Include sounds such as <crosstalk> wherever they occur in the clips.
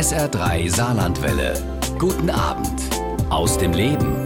SR3 Saarlandwelle. Guten Abend aus dem Leben.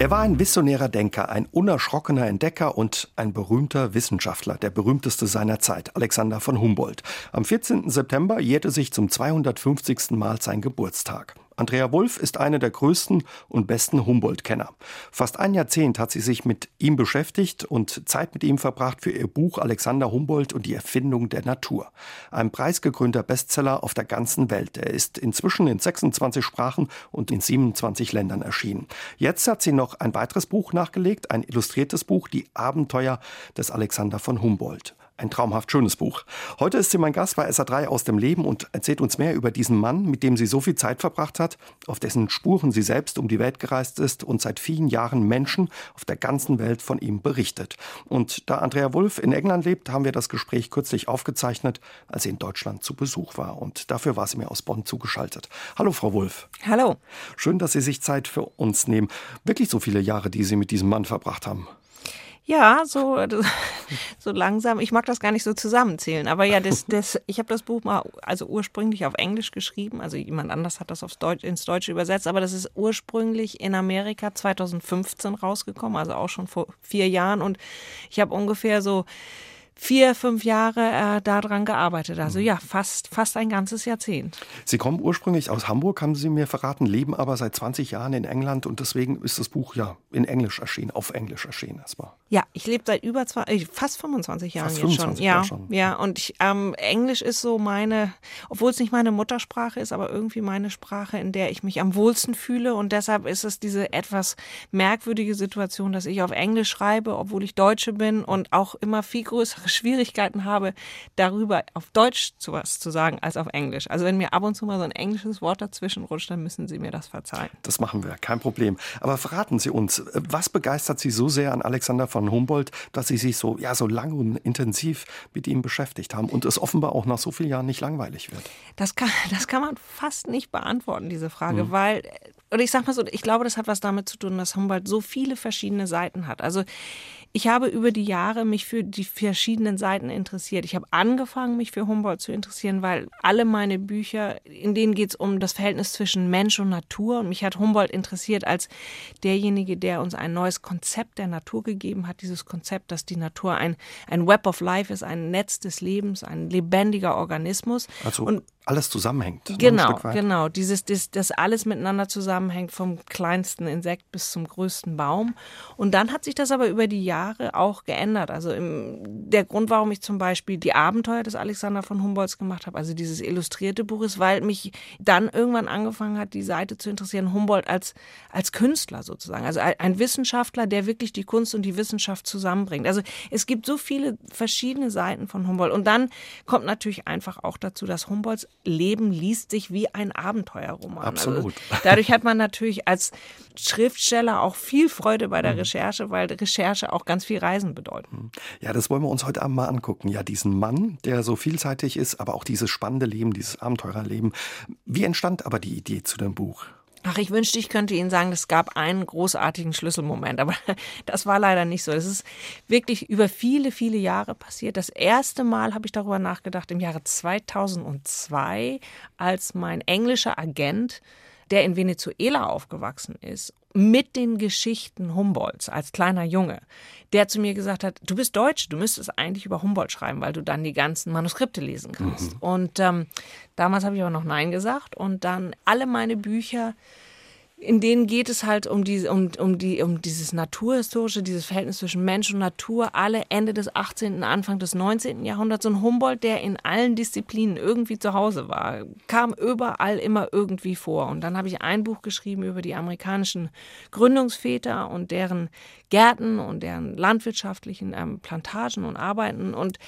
Er war ein visionärer Denker, ein unerschrockener Entdecker und ein berühmter Wissenschaftler, der berühmteste seiner Zeit, Alexander von Humboldt. Am 14. September jährte sich zum 250. Mal sein Geburtstag. Andrea Wulff ist eine der größten und besten Humboldt-Kenner. Fast ein Jahrzehnt hat sie sich mit ihm beschäftigt und Zeit mit ihm verbracht für ihr Buch Alexander Humboldt und die Erfindung der Natur. Ein preisgekrönter Bestseller auf der ganzen Welt. Er ist inzwischen in 26 Sprachen und in 27 Ländern erschienen. Jetzt hat sie noch ein weiteres Buch nachgelegt, ein illustriertes Buch, Die Abenteuer des Alexander von Humboldt. Ein traumhaft schönes Buch. Heute ist sie mein Gast bei SA3 aus dem Leben und erzählt uns mehr über diesen Mann, mit dem sie so viel Zeit verbracht hat, auf dessen Spuren sie selbst um die Welt gereist ist und seit vielen Jahren Menschen auf der ganzen Welt von ihm berichtet. Und da Andrea Wulff in England lebt, haben wir das Gespräch kürzlich aufgezeichnet, als sie in Deutschland zu Besuch war. Und dafür war sie mir aus Bonn zugeschaltet. Hallo, Frau Wulff. Hallo. Schön, dass Sie sich Zeit für uns nehmen. Wirklich so viele Jahre, die Sie mit diesem Mann verbracht haben. Ja, so, <laughs> so langsam. Ich mag das gar nicht so zusammenzählen. Aber ja, das, das, ich habe das Buch mal also ursprünglich auf Englisch geschrieben. Also jemand anders hat das aufs Deutsch, ins Deutsche übersetzt. Aber das ist ursprünglich in Amerika 2015 rausgekommen, also auch schon vor vier Jahren. Und ich habe ungefähr so vier, fünf Jahre äh, daran gearbeitet. Also ja, fast, fast ein ganzes Jahrzehnt. Sie kommen ursprünglich aus Hamburg, haben Sie mir verraten, leben aber seit 20 Jahren in England und deswegen ist das Buch ja in Englisch erschienen, auf Englisch erschienen erstmal. Ja, ich lebe seit über zwei, äh, fast 25 Jahren fast jetzt 25 schon. Ja, schon. ja. Und ich, ähm, Englisch ist so meine, obwohl es nicht meine Muttersprache ist, aber irgendwie meine Sprache, in der ich mich am wohlsten fühle. Und deshalb ist es diese etwas merkwürdige Situation, dass ich auf Englisch schreibe, obwohl ich Deutsche bin und auch immer viel größere Schwierigkeiten habe, darüber auf Deutsch zu was zu sagen als auf Englisch. Also wenn mir ab und zu mal so ein englisches Wort dazwischen rutscht, dann müssen Sie mir das verzeihen. Das machen wir, kein Problem. Aber verraten Sie uns, was begeistert Sie so sehr an Alexander von Humboldt, dass Sie sich so, ja, so lange und intensiv mit ihm beschäftigt haben und es offenbar auch nach so vielen Jahren nicht langweilig wird? Das kann, <laughs> das kann man fast nicht beantworten, diese Frage, mhm. weil, oder ich sag mal so, ich glaube, das hat was damit zu tun, dass Humboldt so viele verschiedene Seiten hat. Also ich habe über die Jahre mich für die verschiedenen Seiten interessiert. Ich habe angefangen, mich für Humboldt zu interessieren, weil alle meine Bücher, in denen geht es um das Verhältnis zwischen Mensch und Natur. Und mich hat Humboldt interessiert als derjenige, der uns ein neues Konzept der Natur gegeben hat. Dieses Konzept, dass die Natur ein, ein Web of Life ist, ein Netz des Lebens, ein lebendiger Organismus. Also und alles zusammenhängt. ne, Genau, genau. Dieses, das, das alles miteinander zusammenhängt, vom kleinsten Insekt bis zum größten Baum. Und dann hat sich das aber über die Jahre auch geändert. Also im, der Grund, warum ich zum Beispiel die Abenteuer des Alexander von Humboldts gemacht habe, also dieses illustrierte Buch, ist, weil mich dann irgendwann angefangen hat, die Seite zu interessieren, Humboldt als, als Künstler sozusagen. Also ein Wissenschaftler, der wirklich die Kunst und die Wissenschaft zusammenbringt. Also es gibt so viele verschiedene Seiten von Humboldt. Und dann kommt natürlich einfach auch dazu, dass Humboldts Leben liest sich wie ein Abenteuerroman. Absolut. Also <laughs> dadurch hat man natürlich als Schriftsteller auch viel Freude bei der Recherche, weil Recherche auch ganz viel Reisen bedeutet. Ja, das wollen wir uns heute Abend mal angucken. Ja, diesen Mann, der so vielseitig ist, aber auch dieses spannende Leben, dieses Abenteurerleben. Wie entstand aber die Idee zu dem Buch? Ach, ich wünschte, ich könnte Ihnen sagen, es gab einen großartigen Schlüsselmoment, aber <laughs> das war leider nicht so. Es ist wirklich über viele, viele Jahre passiert. Das erste Mal habe ich darüber nachgedacht im Jahre 2002, als mein englischer Agent, der in Venezuela aufgewachsen ist mit den Geschichten Humboldts als kleiner Junge, der zu mir gesagt hat, du bist Deutsch, du müsstest eigentlich über Humboldt schreiben, weil du dann die ganzen Manuskripte lesen kannst. Mhm. Und ähm, damals habe ich aber noch Nein gesagt und dann alle meine Bücher in denen geht es halt um, die, um, um, die, um dieses naturhistorische, dieses Verhältnis zwischen Mensch und Natur, alle Ende des 18., Anfang des 19. Jahrhunderts. Und Humboldt, der in allen Disziplinen irgendwie zu Hause war, kam überall immer irgendwie vor. Und dann habe ich ein Buch geschrieben über die amerikanischen Gründungsväter und deren Gärten und deren landwirtschaftlichen ähm, Plantagen und Arbeiten. Und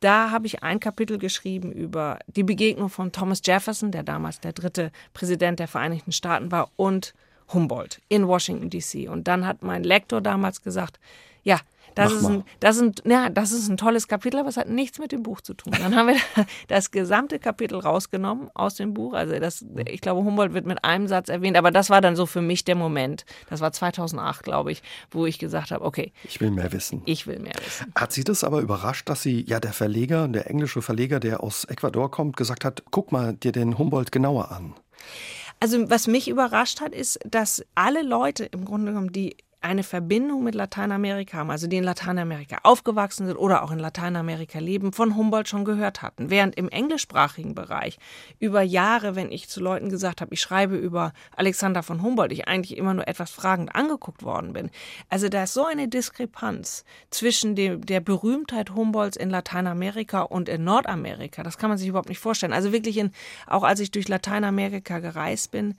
da habe ich ein Kapitel geschrieben über die Begegnung von Thomas Jefferson, der damals der dritte Präsident der Vereinigten Staaten war, und Humboldt in Washington, D.C. Und dann hat mein Lektor damals gesagt, ja, Das ist, ein, das, ein, ja, das ist ein tolles Kapitel, aber es hat nichts mit dem Buch zu tun. Dann haben wir <laughs> das gesamte Kapitel rausgenommen aus dem Buch. Also das, ich glaube, Humboldt wird mit einem Satz erwähnt, aber das war dann so für mich der Moment. Das war 2008, glaube ich, wo ich gesagt habe, okay. Ich will mehr wissen. Ich will mehr wissen. Hat Sie das aber überrascht, dass Sie, ja, der Verleger, der englische Verleger, der aus Ecuador kommt, gesagt hat, guck mal dir den Humboldt genauer an? Also was mich überrascht hat, ist, dass alle Leute im Grunde genommen, die eine Verbindung mit Lateinamerika haben, also die in Lateinamerika aufgewachsen sind oder auch in Lateinamerika leben, von Humboldt schon gehört hatten. Während im englischsprachigen Bereich über Jahre, wenn ich zu Leuten gesagt habe, ich schreibe über Alexander von Humboldt, ich eigentlich immer nur etwas fragend angeguckt worden bin. Also da ist so eine Diskrepanz zwischen dem, der Berühmtheit Humboldts in Lateinamerika und in Nordamerika. Das kann man sich überhaupt nicht vorstellen. Also wirklich in, auch als ich durch Lateinamerika gereist bin,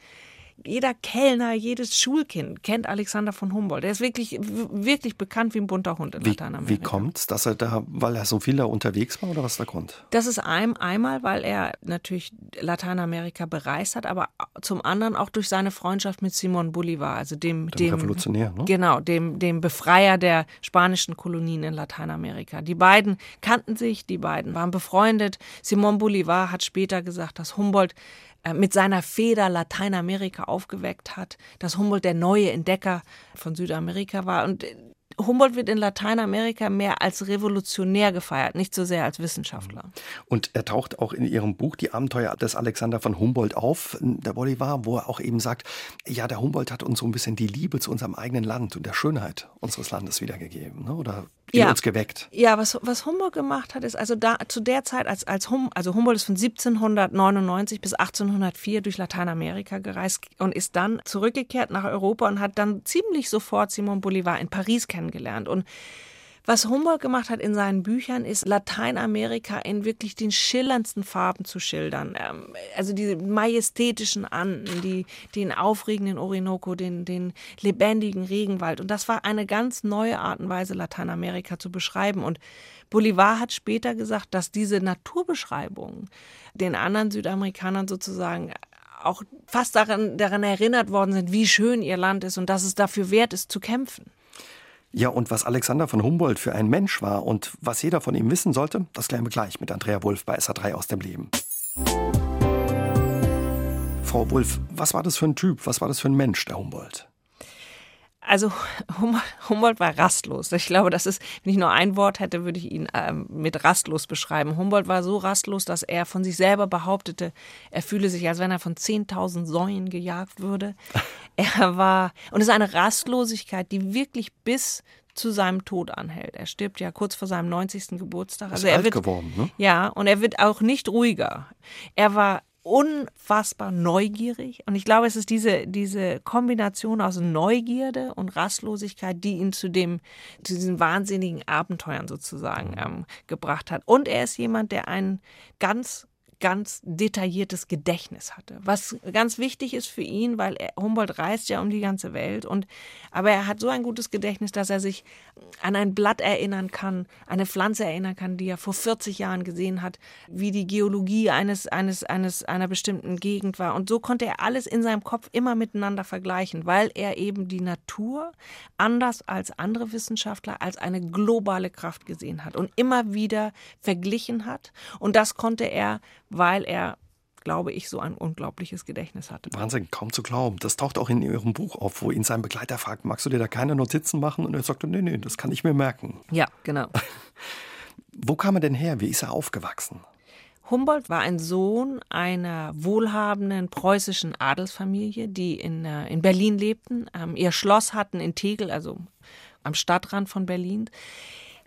jeder Kellner, jedes Schulkind kennt Alexander von Humboldt. Er ist wirklich, wirklich bekannt wie ein bunter Hund in wie, Lateinamerika. Wie kommt es, dass er da, weil er so viel da unterwegs war oder was ist der Grund? Das ist ein, einmal, weil er natürlich Lateinamerika bereist hat, aber zum anderen auch durch seine Freundschaft mit Simon Bolivar, also dem, dem, dem Revolutionär, ne? Genau, dem, dem Befreier der spanischen Kolonien in Lateinamerika. Die beiden kannten sich, die beiden waren befreundet. Simon Bolivar hat später gesagt, dass Humboldt mit seiner Feder Lateinamerika aufgeweckt hat, dass Humboldt der neue Entdecker von Südamerika war. Und äh, Humboldt wird in Lateinamerika mehr als Revolutionär gefeiert, nicht so sehr als Wissenschaftler. Und er taucht auch in Ihrem Buch Die Abenteuer des Alexander von Humboldt auf, der Bolivar, wo er auch eben sagt, ja, der Humboldt hat uns so ein bisschen die Liebe zu unserem eigenen Land und der Schönheit unseres Landes wiedergegeben, ne? oder in ja. uns geweckt. Ja, was, was Humboldt gemacht hat, ist also da zu der Zeit, als, als hum, also Humboldt ist von 1799 bis 1804 durch Lateinamerika gereist und ist dann zurückgekehrt nach Europa und hat dann ziemlich sofort Simon Bolivar in Paris kennengelernt. Und was Humboldt gemacht hat in seinen Büchern, ist Lateinamerika in wirklich den schillerndsten Farben zu schildern. Ähm, also diese majestätischen Anden, die, den aufregenden Orinoco, den, den lebendigen Regenwald. Und das war eine ganz neue Art und Weise, Lateinamerika zu beschreiben. Und Bolivar hat später gesagt, dass diese Naturbeschreibungen den anderen Südamerikanern sozusagen auch fast daran, daran erinnert worden sind, wie schön ihr Land ist und dass es dafür wert ist, zu kämpfen. Ja, und was Alexander von Humboldt für ein Mensch war und was jeder von ihm wissen sollte, das klären wir gleich mit Andrea Wulff bei SA3 aus dem Leben. Frau Wulff, was war das für ein Typ? Was war das für ein Mensch, der Humboldt? Also Humboldt war rastlos. Ich glaube, das ist, wenn ich nur ein Wort hätte, würde ich ihn ähm, mit rastlos beschreiben. Humboldt war so rastlos, dass er von sich selber behauptete, er fühle sich, als wenn er von 10.000 Säuen gejagt würde. <laughs> Er war, und es ist eine Rastlosigkeit, die wirklich bis zu seinem Tod anhält. Er stirbt ja kurz vor seinem 90. Geburtstag. Also er wird geworden, ne? Ja, und er wird auch nicht ruhiger. Er war unfassbar neugierig. Und ich glaube, es ist diese, diese Kombination aus Neugierde und Rastlosigkeit, die ihn zu, dem, zu diesen wahnsinnigen Abenteuern sozusagen ähm, gebracht hat. Und er ist jemand, der einen ganz ganz detailliertes Gedächtnis hatte. Was ganz wichtig ist für ihn, weil er, Humboldt reist ja um die ganze Welt und aber er hat so ein gutes Gedächtnis, dass er sich an ein Blatt erinnern kann, eine Pflanze erinnern kann, die er vor 40 Jahren gesehen hat, wie die Geologie eines eines eines einer bestimmten Gegend war und so konnte er alles in seinem Kopf immer miteinander vergleichen, weil er eben die Natur anders als andere Wissenschaftler als eine globale Kraft gesehen hat und immer wieder verglichen hat und das konnte er weil er glaube ich, so ein unglaubliches Gedächtnis hatte. Wahnsinn, kaum zu glauben. Das taucht auch in Ihrem Buch auf, wo ihn sein Begleiter fragt, magst du dir da keine Notizen machen? Und er sagt, nee, nee, das kann ich mir merken. Ja, genau. <laughs> wo kam er denn her? Wie ist er aufgewachsen? Humboldt war ein Sohn einer wohlhabenden preußischen Adelsfamilie, die in, äh, in Berlin lebten, ähm, ihr Schloss hatten in Tegel, also am Stadtrand von Berlin.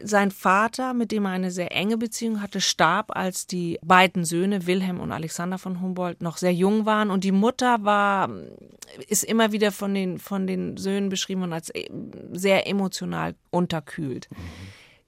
Sein Vater, mit dem er eine sehr enge Beziehung hatte, starb, als die beiden Söhne Wilhelm und Alexander von Humboldt noch sehr jung waren. Und die Mutter war, ist immer wieder von den, von den Söhnen beschrieben als äh, sehr emotional unterkühlt. Mhm.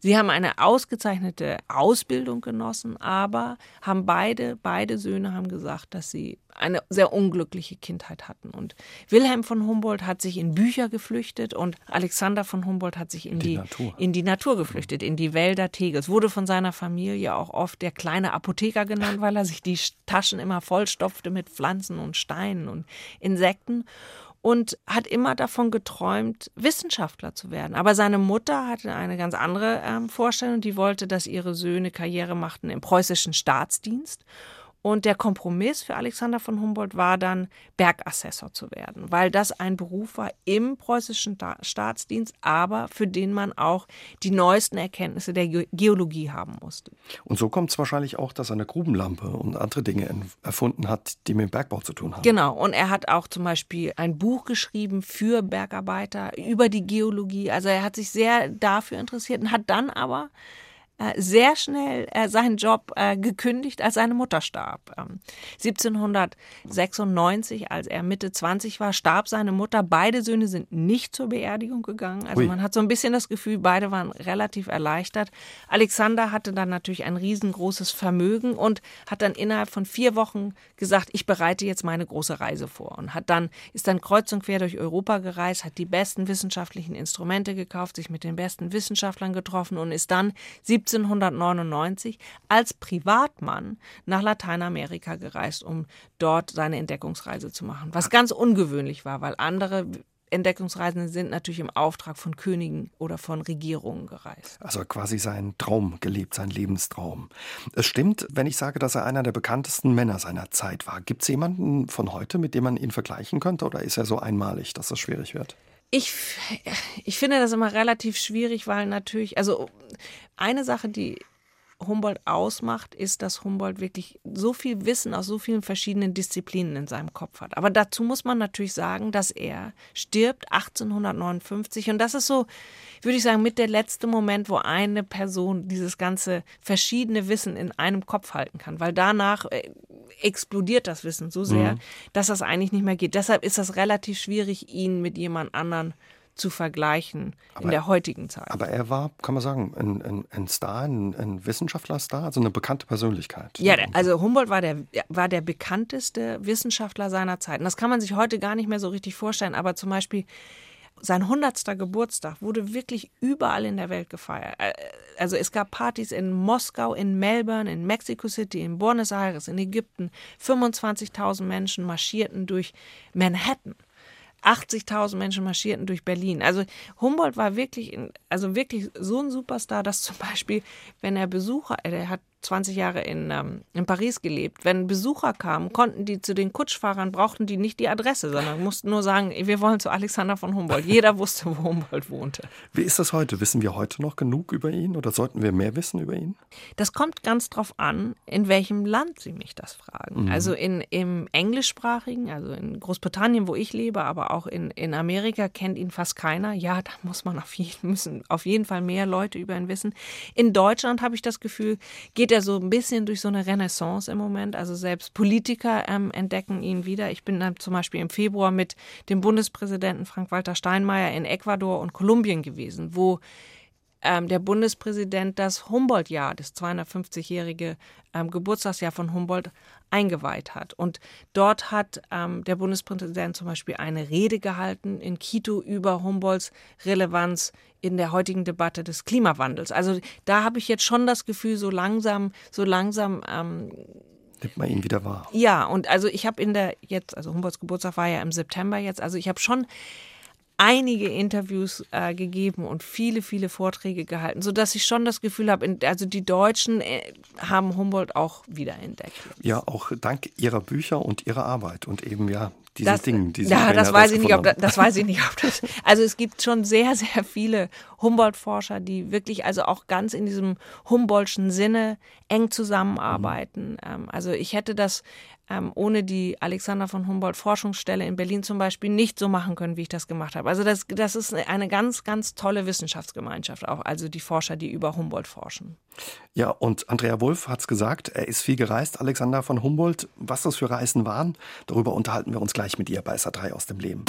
Sie haben eine ausgezeichnete Ausbildung genossen, aber haben beide, beide Söhne haben gesagt, dass sie eine sehr unglückliche Kindheit hatten. Und Wilhelm von Humboldt hat sich in Bücher geflüchtet und Alexander von Humboldt hat sich in die, die Natur. in die Natur geflüchtet, in die Wälder Tegels. Wurde von seiner Familie auch oft der kleine Apotheker genannt, weil er sich die Taschen immer vollstopfte mit Pflanzen und Steinen und Insekten. Und hat immer davon geträumt, Wissenschaftler zu werden. Aber seine Mutter hatte eine ganz andere ähm, Vorstellung. Die wollte, dass ihre Söhne Karriere machten im preußischen Staatsdienst. Und der Kompromiss für Alexander von Humboldt war dann, Bergassessor zu werden, weil das ein Beruf war im preußischen Staatsdienst, aber für den man auch die neuesten Erkenntnisse der Geologie haben musste. Und so kommt es wahrscheinlich auch, dass er eine Grubenlampe und andere Dinge erfunden hat, die mit dem Bergbau zu tun haben. Genau, und er hat auch zum Beispiel ein Buch geschrieben für Bergarbeiter über die Geologie. Also er hat sich sehr dafür interessiert und hat dann aber sehr schnell äh, seinen Job äh, gekündigt, als seine Mutter starb. 1796, ähm, als er Mitte 20 war, starb seine Mutter. Beide Söhne sind nicht zur Beerdigung gegangen. Also Ui. man hat so ein bisschen das Gefühl, beide waren relativ erleichtert. Alexander hatte dann natürlich ein riesengroßes Vermögen und hat dann innerhalb von vier Wochen gesagt, ich bereite jetzt meine große Reise vor und hat dann ist dann kreuz und quer durch Europa gereist, hat die besten wissenschaftlichen Instrumente gekauft, sich mit den besten Wissenschaftlern getroffen und ist dann 17 1799 als Privatmann nach Lateinamerika gereist, um dort seine Entdeckungsreise zu machen. Was ganz ungewöhnlich war, weil andere Entdeckungsreisende sind natürlich im Auftrag von Königen oder von Regierungen gereist. Also quasi sein Traum gelebt, sein Lebenstraum. Es stimmt, wenn ich sage, dass er einer der bekanntesten Männer seiner Zeit war. Gibt es jemanden von heute, mit dem man ihn vergleichen könnte, oder ist er so einmalig, dass das schwierig wird? Ich, ich finde das immer relativ schwierig, weil natürlich, also eine Sache, die Humboldt ausmacht, ist, dass Humboldt wirklich so viel Wissen aus so vielen verschiedenen Disziplinen in seinem Kopf hat. Aber dazu muss man natürlich sagen, dass er stirbt 1859 und das ist so, würde ich sagen, mit der letzte Moment, wo eine Person dieses ganze verschiedene Wissen in einem Kopf halten kann, weil danach äh, explodiert das Wissen so sehr, mhm. dass das eigentlich nicht mehr geht. Deshalb ist das relativ schwierig, ihn mit jemand anderen zu vergleichen aber, in der heutigen Zeit. Aber er war, kann man sagen, ein, ein, ein Star, ein, ein Wissenschaftlerstar, also eine bekannte Persönlichkeit. Ja, also Humboldt war der, war der bekannteste Wissenschaftler seiner Zeit. Und das kann man sich heute gar nicht mehr so richtig vorstellen, aber zum Beispiel sein 100. Geburtstag wurde wirklich überall in der Welt gefeiert. Äh, also es gab Partys in Moskau, in Melbourne, in Mexico City, in Buenos Aires, in Ägypten. 25.000 Menschen marschierten durch Manhattan. 80.000 Menschen marschierten durch Berlin. Also Humboldt war wirklich, also wirklich so ein Superstar, dass zum Beispiel, wenn er Besucher, er hat 20 Jahre in, ähm, in Paris gelebt. Wenn Besucher kamen, konnten die zu den Kutschfahrern, brauchten die nicht die Adresse, sondern mussten nur sagen, wir wollen zu Alexander von Humboldt. Jeder wusste, wo Humboldt wohnte. Wie ist das heute? Wissen wir heute noch genug über ihn oder sollten wir mehr wissen über ihn? Das kommt ganz drauf an, in welchem Land Sie mich das fragen. Mhm. Also in, im englischsprachigen, also in Großbritannien, wo ich lebe, aber auch in, in Amerika kennt ihn fast keiner. Ja, da muss man auf jeden, müssen auf jeden Fall mehr Leute über ihn wissen. In Deutschland habe ich das Gefühl, geht ja so ein bisschen durch so eine Renaissance im Moment. Also selbst Politiker ähm, entdecken ihn wieder. Ich bin dann zum Beispiel im Februar mit dem Bundespräsidenten Frank-Walter Steinmeier in Ecuador und Kolumbien gewesen, wo ähm, der Bundespräsident das Humboldt-Jahr, das 250-jährige ähm, Geburtstagsjahr von Humboldt, eingeweiht hat. Und dort hat ähm, der Bundespräsident zum Beispiel eine Rede gehalten in Quito über Humboldts Relevanz in der heutigen Debatte des Klimawandels. Also da habe ich jetzt schon das Gefühl, so langsam, so langsam ähm, nimmt man ihn wieder wahr. Ja, und also ich habe in der jetzt, also Humboldts Geburtstag war ja im September jetzt, also ich habe schon einige Interviews äh, gegeben und viele, viele Vorträge gehalten, sodass ich schon das Gefühl habe, also die Deutschen äh, haben Humboldt auch wiederentdeckt. Ja, auch dank ihrer Bücher und ihrer Arbeit und eben ja diese das, Dinge, die ja, das weiß ich nicht, ob das, das weiß ich nicht, ob das. Also es gibt schon sehr, sehr viele Humboldt-Forscher, die wirklich also auch ganz in diesem Humboldtschen Sinne eng zusammenarbeiten. Mhm. Also ich hätte das ähm, ohne die Alexander von Humboldt Forschungsstelle in Berlin zum Beispiel nicht so machen können, wie ich das gemacht habe. Also das, das ist eine ganz, ganz tolle Wissenschaftsgemeinschaft auch, also die Forscher, die über Humboldt forschen. Ja, und Andrea Wolf hat es gesagt, er ist viel gereist, Alexander von Humboldt. Was das für Reisen waren, darüber unterhalten wir uns gleich mit ihr bei SA3 aus dem Leben.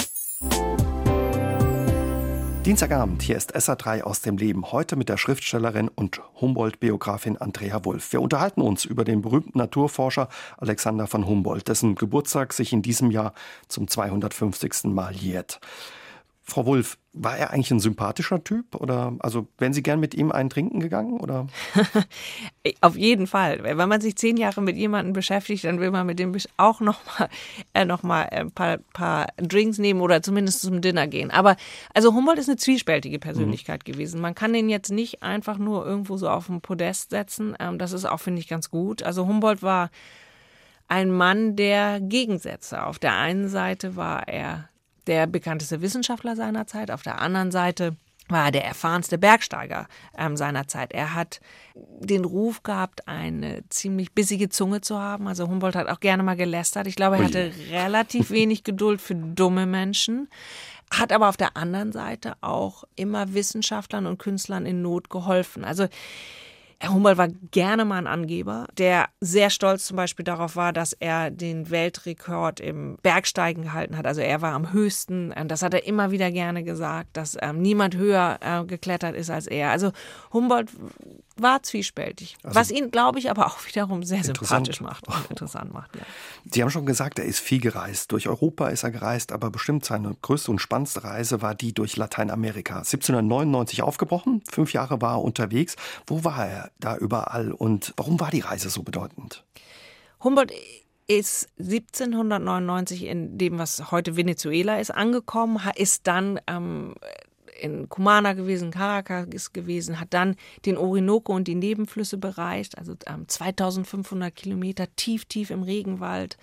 Dienstagabend, hier ist SA3 aus dem Leben. Heute mit der Schriftstellerin und Humboldt-Biografin Andrea Wulff. Wir unterhalten uns über den berühmten Naturforscher Alexander von Humboldt, dessen Geburtstag sich in diesem Jahr zum 250. Mal jährt. Frau Wulff, war er eigentlich ein sympathischer Typ oder also wären Sie gern mit ihm einen trinken gegangen oder? <laughs> Auf jeden Fall. Wenn man sich zehn Jahre mit jemandem beschäftigt, dann will man mit dem auch noch mal, <laughs> äh, noch mal ein paar, paar Drinks nehmen oder zumindest zum Dinner gehen. Aber also Humboldt ist eine zwiespältige Persönlichkeit mhm. gewesen. Man kann den jetzt nicht einfach nur irgendwo so auf dem Podest setzen. Ähm, das ist auch finde ich ganz gut. Also Humboldt war ein Mann der Gegensätze. Auf der einen Seite war er der bekannteste Wissenschaftler seiner Zeit, auf der anderen Seite war er der erfahrenste Bergsteiger ähm, seiner Zeit. Er hat den Ruf gehabt, eine ziemlich bissige Zunge zu haben. Also Humboldt hat auch gerne mal gelästert. Ich glaube, er hatte relativ <laughs> wenig Geduld für dumme Menschen, hat aber auf der anderen Seite auch immer Wissenschaftlern und Künstlern in Not geholfen. Also Humboldt war gerne mal ein Angeber, der sehr stolz zum Beispiel darauf war, dass er den Weltrekord im Bergsteigen gehalten hat. Also er war am höchsten. Das hat er immer wieder gerne gesagt, dass ähm, niemand höher äh, geklettert ist als er. Also Humboldt war zwiespältig, also was ihn, glaube ich, aber auch wiederum sehr sympathisch macht und interessant macht. Ja. Sie haben schon gesagt, er ist viel gereist. Durch Europa ist er gereist, aber bestimmt seine größte und spannendste Reise war die durch Lateinamerika. 1799 aufgebrochen, fünf Jahre war er unterwegs. Wo war er da überall und warum war die Reise so bedeutend? Humboldt ist 1799 in dem, was heute Venezuela ist, angekommen, ist dann ähm, in Cumana gewesen, Caracas gewesen, hat dann den Orinoco und die Nebenflüsse bereist, also ähm, 2500 Kilometer tief, tief im Regenwald,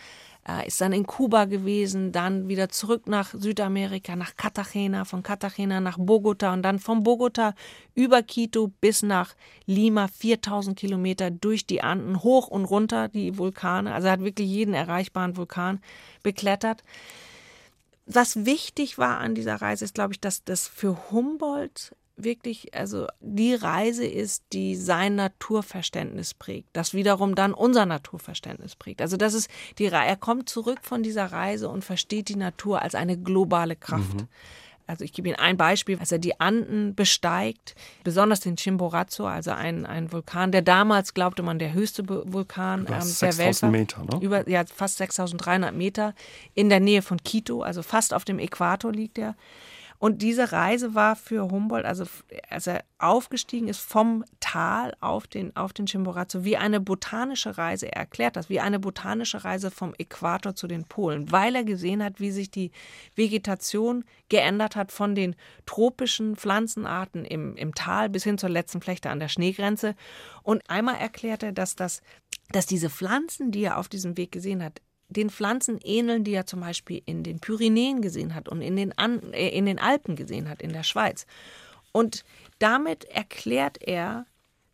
ist dann in Kuba gewesen, dann wieder zurück nach Südamerika, nach Cartagena, von Cartagena nach Bogota und dann von Bogota über Quito bis nach Lima, 4000 Kilometer durch die Anden, hoch und runter die Vulkane. Also er hat wirklich jeden erreichbaren Vulkan beklettert was wichtig war an dieser Reise, ist, glaube ich, dass das für Humboldt wirklich, also die Reise ist, die sein Naturverständnis prägt, das wiederum dann unser Naturverständnis prägt. Also das ist die, er kommt zurück von dieser Reise und versteht die Natur als eine globale Kraft. Mhm. Also ich gebe Ihnen ein Beispiel, als er die Anden besteigt, besonders den Chimborazo, also ein, ein Vulkan, der damals, glaubte man, der höchste Vulkan ähm, der Welt war. Meter, ne? Über, ja, fast 6300 Meter in der Nähe von Quito, also fast auf dem Äquator liegt er. Und diese Reise war für Humboldt, also als er aufgestiegen ist vom Tal auf den, auf den Chimborazo, wie eine botanische Reise. Er erklärt das, wie eine botanische Reise vom Äquator zu den Polen, weil er gesehen hat, wie sich die Vegetation geändert hat von den tropischen Pflanzenarten im, im Tal bis hin zur letzten Flechte an der Schneegrenze. Und einmal erklärt er, dass, das, dass diese Pflanzen, die er auf diesem Weg gesehen hat, den Pflanzen ähneln, die er zum Beispiel in den Pyrenäen gesehen hat und in den, An äh, in den Alpen gesehen hat, in der Schweiz. Und damit erklärt er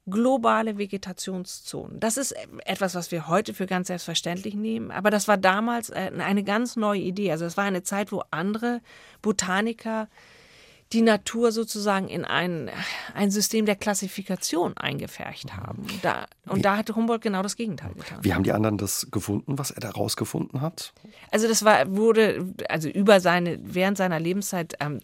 globale Vegetationszonen. Das ist etwas, was wir heute für ganz selbstverständlich nehmen, aber das war damals äh, eine ganz neue Idee. Also es war eine Zeit, wo andere Botaniker die Natur sozusagen in ein, ein System der Klassifikation eingefärcht haben. Da, und da hatte Humboldt genau das Gegenteil getan. Wie haben die anderen das gefunden, was er da rausgefunden hat? Also das war, wurde, also über seine, während seiner Lebenszeit ähm,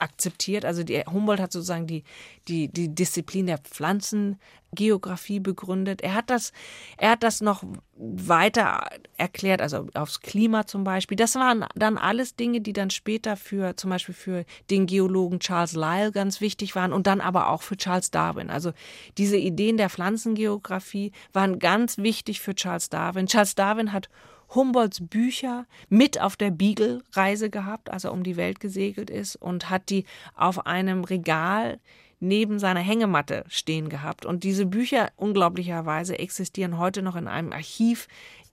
akzeptiert. Also die, Humboldt hat sozusagen die, die, die Disziplin der Pflanzengeografie begründet. Er hat das, er hat das noch weiter erklärt, also aufs Klima zum Beispiel. Das waren dann alles Dinge, die dann später für zum Beispiel für den Geologen Charles Lyell ganz wichtig waren und dann aber auch für Charles Darwin. Also diese Ideen der Pflanzengeografie waren ganz wichtig für Charles Darwin. Charles Darwin hat Humboldts Bücher mit auf der Beagle-Reise gehabt, als er um die Welt gesegelt ist und hat die auf einem Regal neben seiner Hängematte stehen gehabt. Und diese Bücher unglaublicherweise existieren heute noch in einem Archiv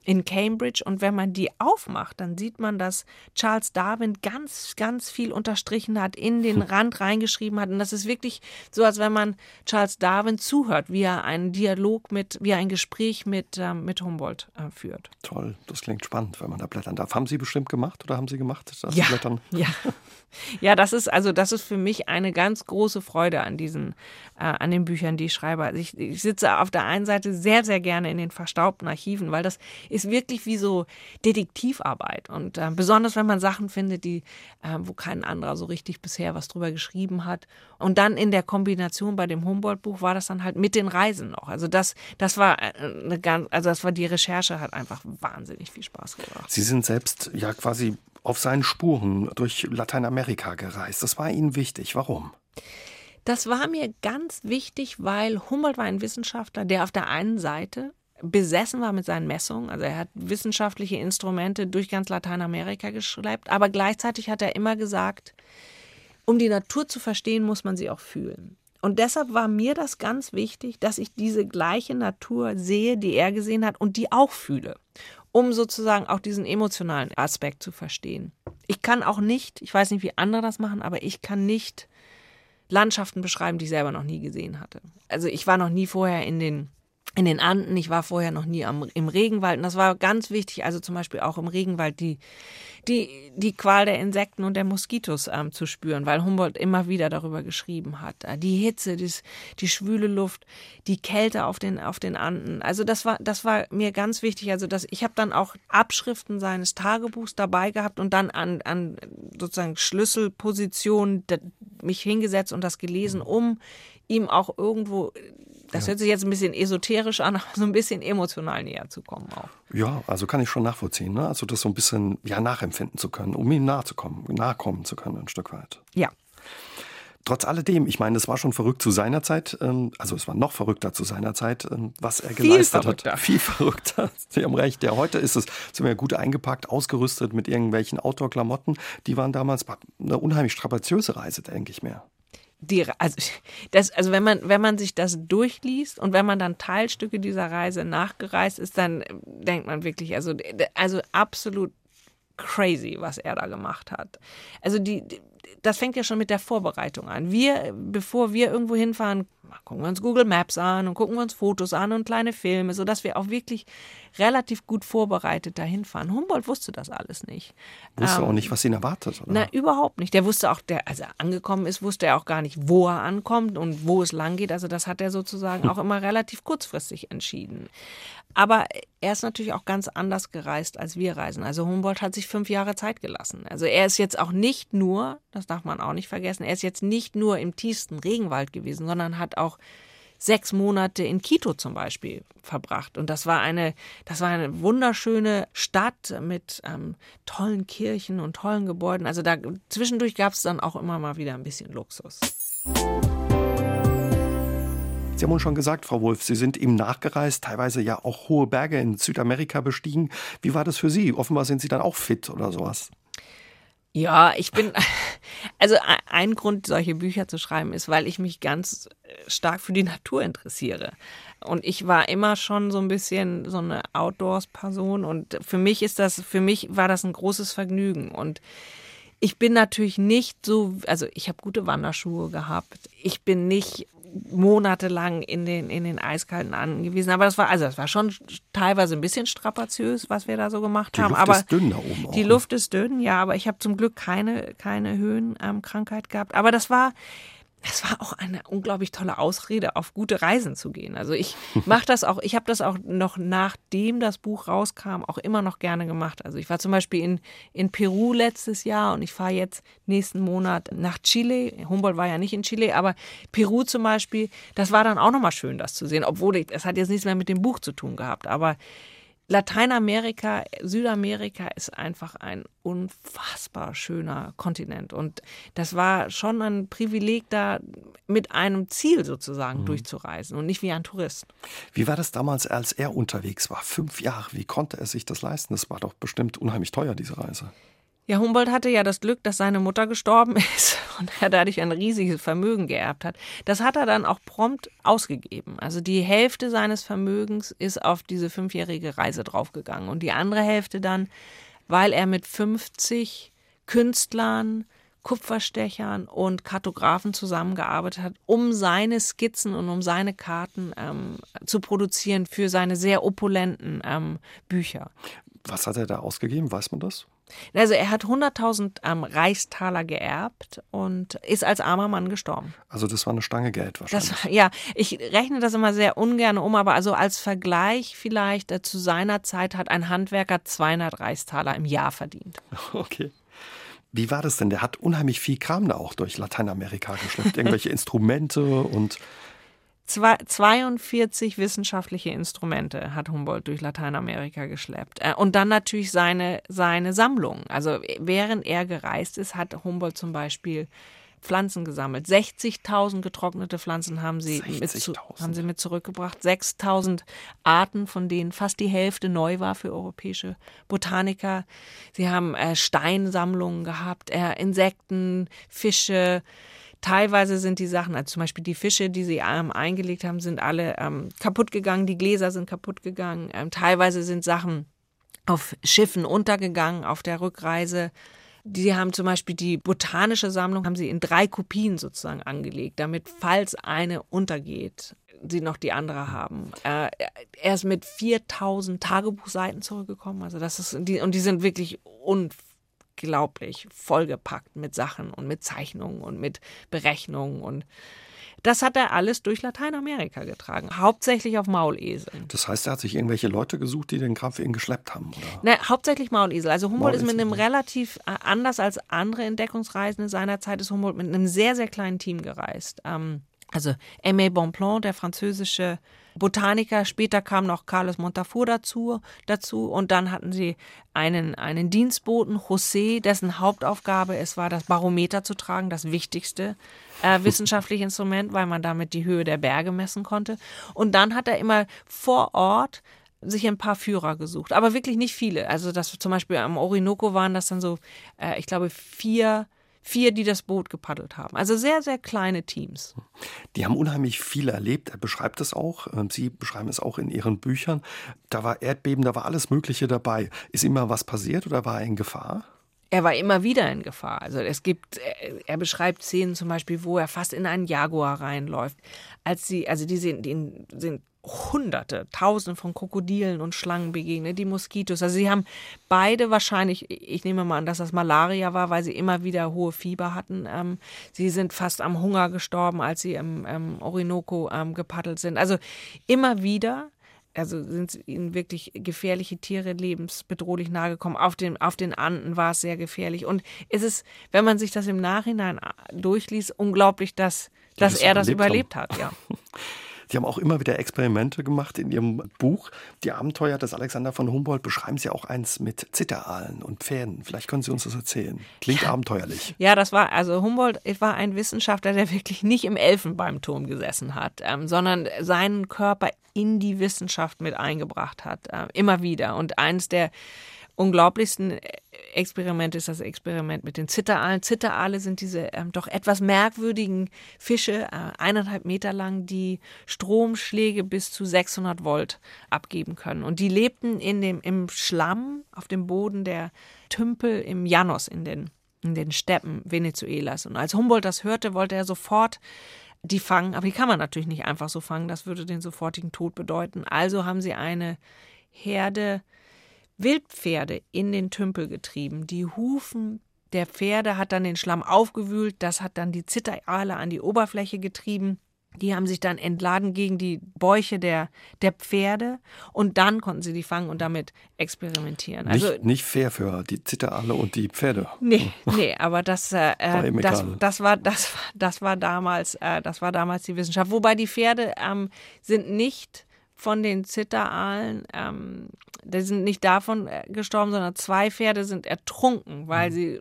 in Cambridge. Und wenn man die aufmacht, dann sieht man, dass Charles Darwin ganz, ganz viel unterstrichen hat, in den <laughs> Rand reingeschrieben hat. Und das ist wirklich so, als wenn man Charles Darwin zuhört, wie er einen Dialog mit, wie er ein Gespräch mit, äh, mit Humboldt äh, führt. Toll, das klingt spannend, wenn man da blättern darf. Haben Sie bestimmt gemacht oder haben Sie gemacht, das ja, Blättern? <laughs> Ja. Ja, das ist also das ist für mich eine ganz große Freude an diesen äh, an den Büchern, die ich schreibe. Also ich, ich sitze auf der einen Seite sehr sehr gerne in den verstaubten Archiven, weil das ist wirklich wie so Detektivarbeit. Und äh, besonders, wenn man Sachen findet, die, äh, wo kein anderer so richtig bisher was drüber geschrieben hat. Und dann in der Kombination bei dem Humboldt-Buch war das dann halt mit den Reisen noch. Also das, das war äh, eine ganz, also das war die Recherche, hat einfach wahnsinnig viel Spaß gebracht. Sie sind selbst ja quasi auf seinen Spuren durch Lateinamerika gereist. Das war Ihnen wichtig. Warum? Das war mir ganz wichtig, weil Humboldt war ein Wissenschaftler, der auf der einen Seite besessen war mit seinen Messungen. Also er hat wissenschaftliche Instrumente durch ganz Lateinamerika geschleppt, aber gleichzeitig hat er immer gesagt, um die Natur zu verstehen, muss man sie auch fühlen. Und deshalb war mir das ganz wichtig, dass ich diese gleiche Natur sehe, die er gesehen hat und die auch fühle, um sozusagen auch diesen emotionalen Aspekt zu verstehen. Ich kann auch nicht, ich weiß nicht, wie andere das machen, aber ich kann nicht Landschaften beschreiben, die ich selber noch nie gesehen hatte. Also ich war noch nie vorher in den in den Anden. Ich war vorher noch nie am, im Regenwald. Und das war ganz wichtig, also zum Beispiel auch im Regenwald die, die, die Qual der Insekten und der Moskitos ähm, zu spüren, weil Humboldt immer wieder darüber geschrieben hat. Äh, die Hitze, das, die schwüle Luft, die Kälte auf den, auf den Anden. Also das war, das war mir ganz wichtig. Also dass ich habe dann auch Abschriften seines Tagebuchs dabei gehabt und dann an, an sozusagen Schlüsselpositionen mich hingesetzt und das gelesen, um ihm auch irgendwo das ja. hört sich jetzt ein bisschen esoterisch an, <laughs> aber so ein bisschen emotional näher zu kommen auch. Ja, also kann ich schon nachvollziehen. Ne? Also das so ein bisschen ja, nachempfinden zu können, um ihm nahe zu kommen, nahe kommen zu können ein Stück weit. Ja. Trotz alledem, ich meine, es war schon verrückt zu seiner Zeit, ähm, also es war noch verrückter zu seiner Zeit, ähm, was er Viel geleistet verrückter. hat. Viel verrückter. <laughs> Sie haben recht. Ja, heute ist es, sind wir gut eingepackt, ausgerüstet mit irgendwelchen Outdoor-Klamotten. Die waren damals eine unheimlich strapaziöse Reise, denke ich mir die, also, das, also wenn man, wenn man sich das durchliest und wenn man dann Teilstücke dieser Reise nachgereist ist, dann denkt man wirklich, also, also absolut crazy, was er da gemacht hat. Also die, das fängt ja schon mit der Vorbereitung an. Wir, bevor wir irgendwo hinfahren, gucken wir uns Google Maps an und gucken wir uns Fotos an und kleine Filme, sodass wir auch wirklich relativ gut vorbereitet dahin fahren. Humboldt wusste das alles nicht. Wusste ähm, auch nicht, was ihn erwartet, oder? Na, überhaupt nicht. Der wusste auch, der, als er angekommen ist, wusste er auch gar nicht, wo er ankommt und wo es lang geht. Also das hat er sozusagen auch immer relativ kurzfristig entschieden. Aber er ist natürlich auch ganz anders gereist, als wir reisen. Also Humboldt hat sich fünf Jahre Zeit gelassen. Also er ist jetzt auch nicht nur, das darf man auch nicht vergessen, er ist jetzt nicht nur im tiefsten Regenwald gewesen, sondern hat auch sechs Monate in Quito zum Beispiel verbracht. Und das war eine, das war eine wunderschöne Stadt mit ähm, tollen Kirchen und tollen Gebäuden. Also da zwischendurch gab es dann auch immer mal wieder ein bisschen Luxus. Sie haben uns schon gesagt, Frau Wolf, Sie sind ihm nachgereist, teilweise ja auch hohe Berge in Südamerika bestiegen. Wie war das für Sie? Offenbar sind Sie dann auch fit oder sowas. Ja, ich bin, also ein Grund, solche Bücher zu schreiben, ist, weil ich mich ganz äh, stark für die Natur interessiere. Und ich war immer schon so ein bisschen so eine Outdoors-Person und für mich ist das, für mich war das ein großes Vergnügen und ich bin natürlich nicht so, also ich habe gute Wanderschuhe gehabt. Ich bin nicht monatelang in den, in den eiskalten Anden gewesen. Aber das war, also das war schon teilweise ein bisschen strapaziös, was wir da so gemacht die haben. Luft aber ist dünn da oben auch. Die? Luft ist dünn, ja, aber ich habe zum Glück keine, keine Höhenkrankheit gehabt. Aber das war, es war auch eine unglaublich tolle Ausrede, auf gute Reisen zu gehen. Also ich mache das auch, ich habe das auch noch nachdem das Buch rauskam, auch immer noch gerne gemacht. Also ich war zum Beispiel in, in Peru letztes Jahr und ich fahre jetzt nächsten Monat nach Chile. Humboldt war ja nicht in Chile, aber Peru zum Beispiel, das war dann auch nochmal schön, das zu sehen, obwohl es hat jetzt nichts mehr mit dem Buch zu tun gehabt. Aber Lateinamerika, Südamerika ist einfach ein unfassbar schöner Kontinent. Und das war schon ein Privileg, da mit einem Ziel sozusagen mhm. durchzureisen und nicht wie ein Tourist. Wie war das damals, als er unterwegs war? Fünf Jahre. Wie konnte er sich das leisten? Das war doch bestimmt unheimlich teuer, diese Reise. Ja, Humboldt hatte ja das Glück, dass seine Mutter gestorben <laughs> ist und er dadurch ein riesiges Vermögen geerbt hat. Das hat er dann auch prompt ausgegeben. Also die Hälfte seines Vermögens ist auf diese fünfjährige Reise draufgegangen und die andere Hälfte dann, weil er mit 50 Künstlern, Kupferstechern und Kartografen zusammengearbeitet hat, um seine Skizzen und um seine Karten ähm, zu produzieren für seine sehr opulenten ähm, Bücher. Was hat er da ausgegeben? Weiß man das? Also er hat 100.000 ähm, Reichstaler geerbt und ist als armer Mann gestorben. Also das war eine Stange Geld wahrscheinlich. Das, ja, ich rechne das immer sehr ungern um, aber also als Vergleich vielleicht äh, zu seiner Zeit hat ein Handwerker 200 Reichstaler im Jahr verdient. <laughs> Okay. Wie war das denn? Der hat unheimlich viel Kram da auch durch Lateinamerika geschleppt. Irgendwelche <laughs> Instrumente und 42 wissenschaftliche Instrumente hat Humboldt durch Lateinamerika geschleppt. Äh, und dann natürlich seine, seine Sammlung. Also während er gereist ist, hat Humboldt zum Beispiel Pflanzen gesammelt. 60.000 getrocknete Pflanzen haben sie, mit haben sie mit zurückgebracht. 6.000 Arten, von denen fast die Hälfte neu war für europäische Botaniker. Sie haben äh, Steinsammlungen gehabt, äh, Insekten, Fische, Teilweise sind die Sachen, also zum Beispiel die Fische, die sie ähm, eingelegt haben, sind alle ähm, kaputt gegangen, die Gläser sind kaputt gegangen. Ähm, teilweise sind Sachen auf Schiffen untergegangen auf der Rückreise. Die haben zum Beispiel die botanische Sammlung, haben sie in drei Kopien sozusagen angelegt, damit, falls eine untergeht, sie noch die andere haben. Äh, er ist mit 4000 Tagebuchseiten zurückgekommen. Also das ist, die, und die sind wirklich unfassbar unglaublich vollgepackt mit Sachen und mit Zeichnungen und mit Berechnungen und das hat er alles durch Lateinamerika getragen, hauptsächlich auf Mauleseln. Das heißt, er hat sich irgendwelche Leute gesucht, die den Kram für ihn geschleppt haben, oder? Ne, hauptsächlich Maulesel. Also Humboldt Maulesel. ist mit einem relativ, äh, anders als andere Entdeckungsreisende seiner Zeit, ist Humboldt mit einem sehr, sehr kleinen Team gereist. Ähm, also Aimé Bonpland, der französische Botaniker. Später kam noch Carlos Montafour dazu, dazu und dann hatten sie einen, einen Dienstboten, José, dessen Hauptaufgabe es war, das Barometer zu tragen, das wichtigste äh, <laughs> wissenschaftliche Instrument, weil man damit die Höhe der Berge messen konnte. Und dann hat er immer vor Ort sich ein paar Führer gesucht, aber wirklich nicht viele. Also das zum Beispiel am Orinoco waren das dann so, äh, ich glaube, vier vier, die das Boot gepaddelt haben. Also sehr, sehr kleine Teams. Die haben unheimlich viel erlebt. Er beschreibt es auch. Ähm, Sie beschreiben es auch in Ihren Büchern. Da war Erdbeben, da war alles Mögliche dabei. Ist immer was passiert oder war er in Gefahr? Er war immer wieder in Gefahr. Also es gibt, er beschreibt Szenen zum Beispiel, wo er fast in einen Jaguar reinläuft. Als sie, also die sind, die sind Hunderte, Tausende von Krokodilen und Schlangen begegnet, die Moskitos. Also sie haben beide wahrscheinlich, ich nehme mal an, dass das Malaria war, weil sie immer wieder hohe Fieber hatten. Ähm, sie sind fast am Hunger gestorben, als sie im, im Orinoco ähm, gepaddelt sind. Also immer wieder also sind ihnen wirklich gefährliche Tiere lebensbedrohlich nahegekommen. Auf den, auf den Anden war es sehr gefährlich. Und es ist, wenn man sich das im Nachhinein durchliest, unglaublich, dass, dass er das überlebt haben. hat. Ja. <laughs> Sie haben auch immer wieder Experimente gemacht in Ihrem Buch. Die Abenteuer des Alexander von Humboldt beschreiben Sie auch eins mit Zitteraalen und Pferden. Vielleicht können Sie uns das erzählen. Klingt ja. abenteuerlich. Ja, das war, also Humboldt war ein Wissenschaftler, der wirklich nicht im Elfenbeinturm gesessen hat, ähm, sondern seinen Körper in die Wissenschaft mit eingebracht hat. Äh, immer wieder. Und eins der unglaublichsten Experiment ist das Experiment mit den Zitteraalen. Zitteraale sind diese ähm, doch etwas merkwürdigen Fische, äh, eineinhalb Meter lang, die Stromschläge bis zu 600 Volt abgeben können. Und die lebten in dem, im Schlamm auf dem Boden der Tümpel im Janos in den, in den Steppen Venezuelas. Und als Humboldt das hörte, wollte er sofort die fangen, aber die kann man natürlich nicht einfach so fangen, das würde den sofortigen Tod bedeuten. Also haben sie eine Herde Wildpferde in den Tümpel getrieben. Die Hufen der Pferde hat dann den Schlamm aufgewühlt, das hat dann die Zitterale an die Oberfläche getrieben. Die haben sich dann entladen gegen die Bäuche der, der Pferde und dann konnten sie die fangen und damit experimentieren. Also, nicht, nicht fair für die Zitterale und die Pferde. Nee, <laughs> nee aber das, äh, das, das, war, das, das, war damals, äh, das war damals die Wissenschaft. Wobei die Pferde ähm, sind nicht von den Zitteraalen, ähm, die sind nicht davon äh, gestorben, sondern zwei Pferde sind ertrunken, weil mhm. sie,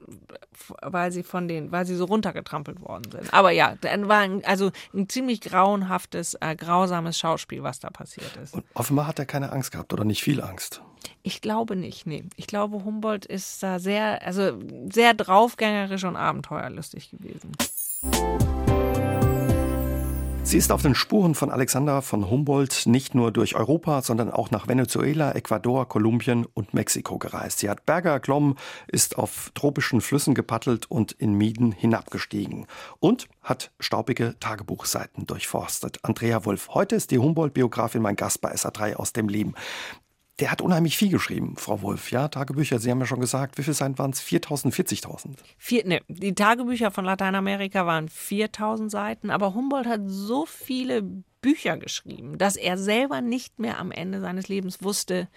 weil sie von den, weil sie so runtergetrampelt worden sind. Aber ja, dann war ein, also ein ziemlich grauenhaftes, äh, grausames Schauspiel, was da passiert ist. Und offenbar hat er keine Angst gehabt oder nicht viel Angst. Ich glaube nicht, nee. Ich glaube, Humboldt ist da sehr, also sehr draufgängerisch und abenteuerlustig gewesen. Sie ist auf den Spuren von Alexander von Humboldt nicht nur durch Europa, sondern auch nach Venezuela, Ecuador, Kolumbien und Mexiko gereist. Sie hat Berge erklommen, ist auf tropischen Flüssen gepaddelt und in Mieden hinabgestiegen und hat staubige Tagebuchseiten durchforstet. Andrea Wolf, heute ist die Humboldt-Biografin mein Gast bei SA3 aus dem Leben. Der hat unheimlich viel geschrieben, Frau Wolf. Ja, Tagebücher, Sie haben ja schon gesagt, wie viel Seiten waren es? 4000, 40.000? Ne, die Tagebücher von Lateinamerika waren 4000 Seiten, aber Humboldt hat so viele Bücher geschrieben, dass er selber nicht mehr am Ende seines Lebens wusste,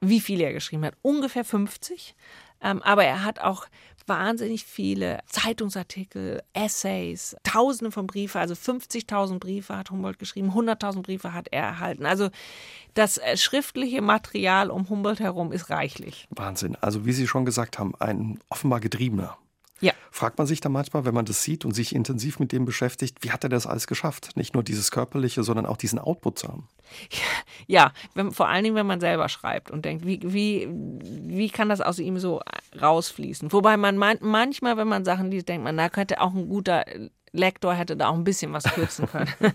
wie viel er geschrieben hat. Ungefähr 50. Ähm, aber er hat auch wahnsinnig viele Zeitungsartikel, Essays, Tausende von Briefen, also 50.000 Briefe hat Humboldt geschrieben, 100.000 Briefe hat er erhalten. Also das äh, schriftliche Material um Humboldt herum ist reichlich. Wahnsinn. Also wie Sie schon gesagt haben, ein offenbar getriebener ja. Fragt man sich da manchmal, wenn man das sieht und sich intensiv mit dem beschäftigt, wie hat er das alles geschafft? Nicht nur dieses körperliche, sondern auch diesen Output zu haben. <laughs> Ja, wenn, vor allen Dingen, wenn man selber schreibt und denkt, wie, wie, wie kann das aus ihm so rausfließen? Wobei man manchmal, wenn man Sachen liest, denkt man, da könnte auch ein guter Lektor hätte da auch ein bisschen was kürzen können. <laughs>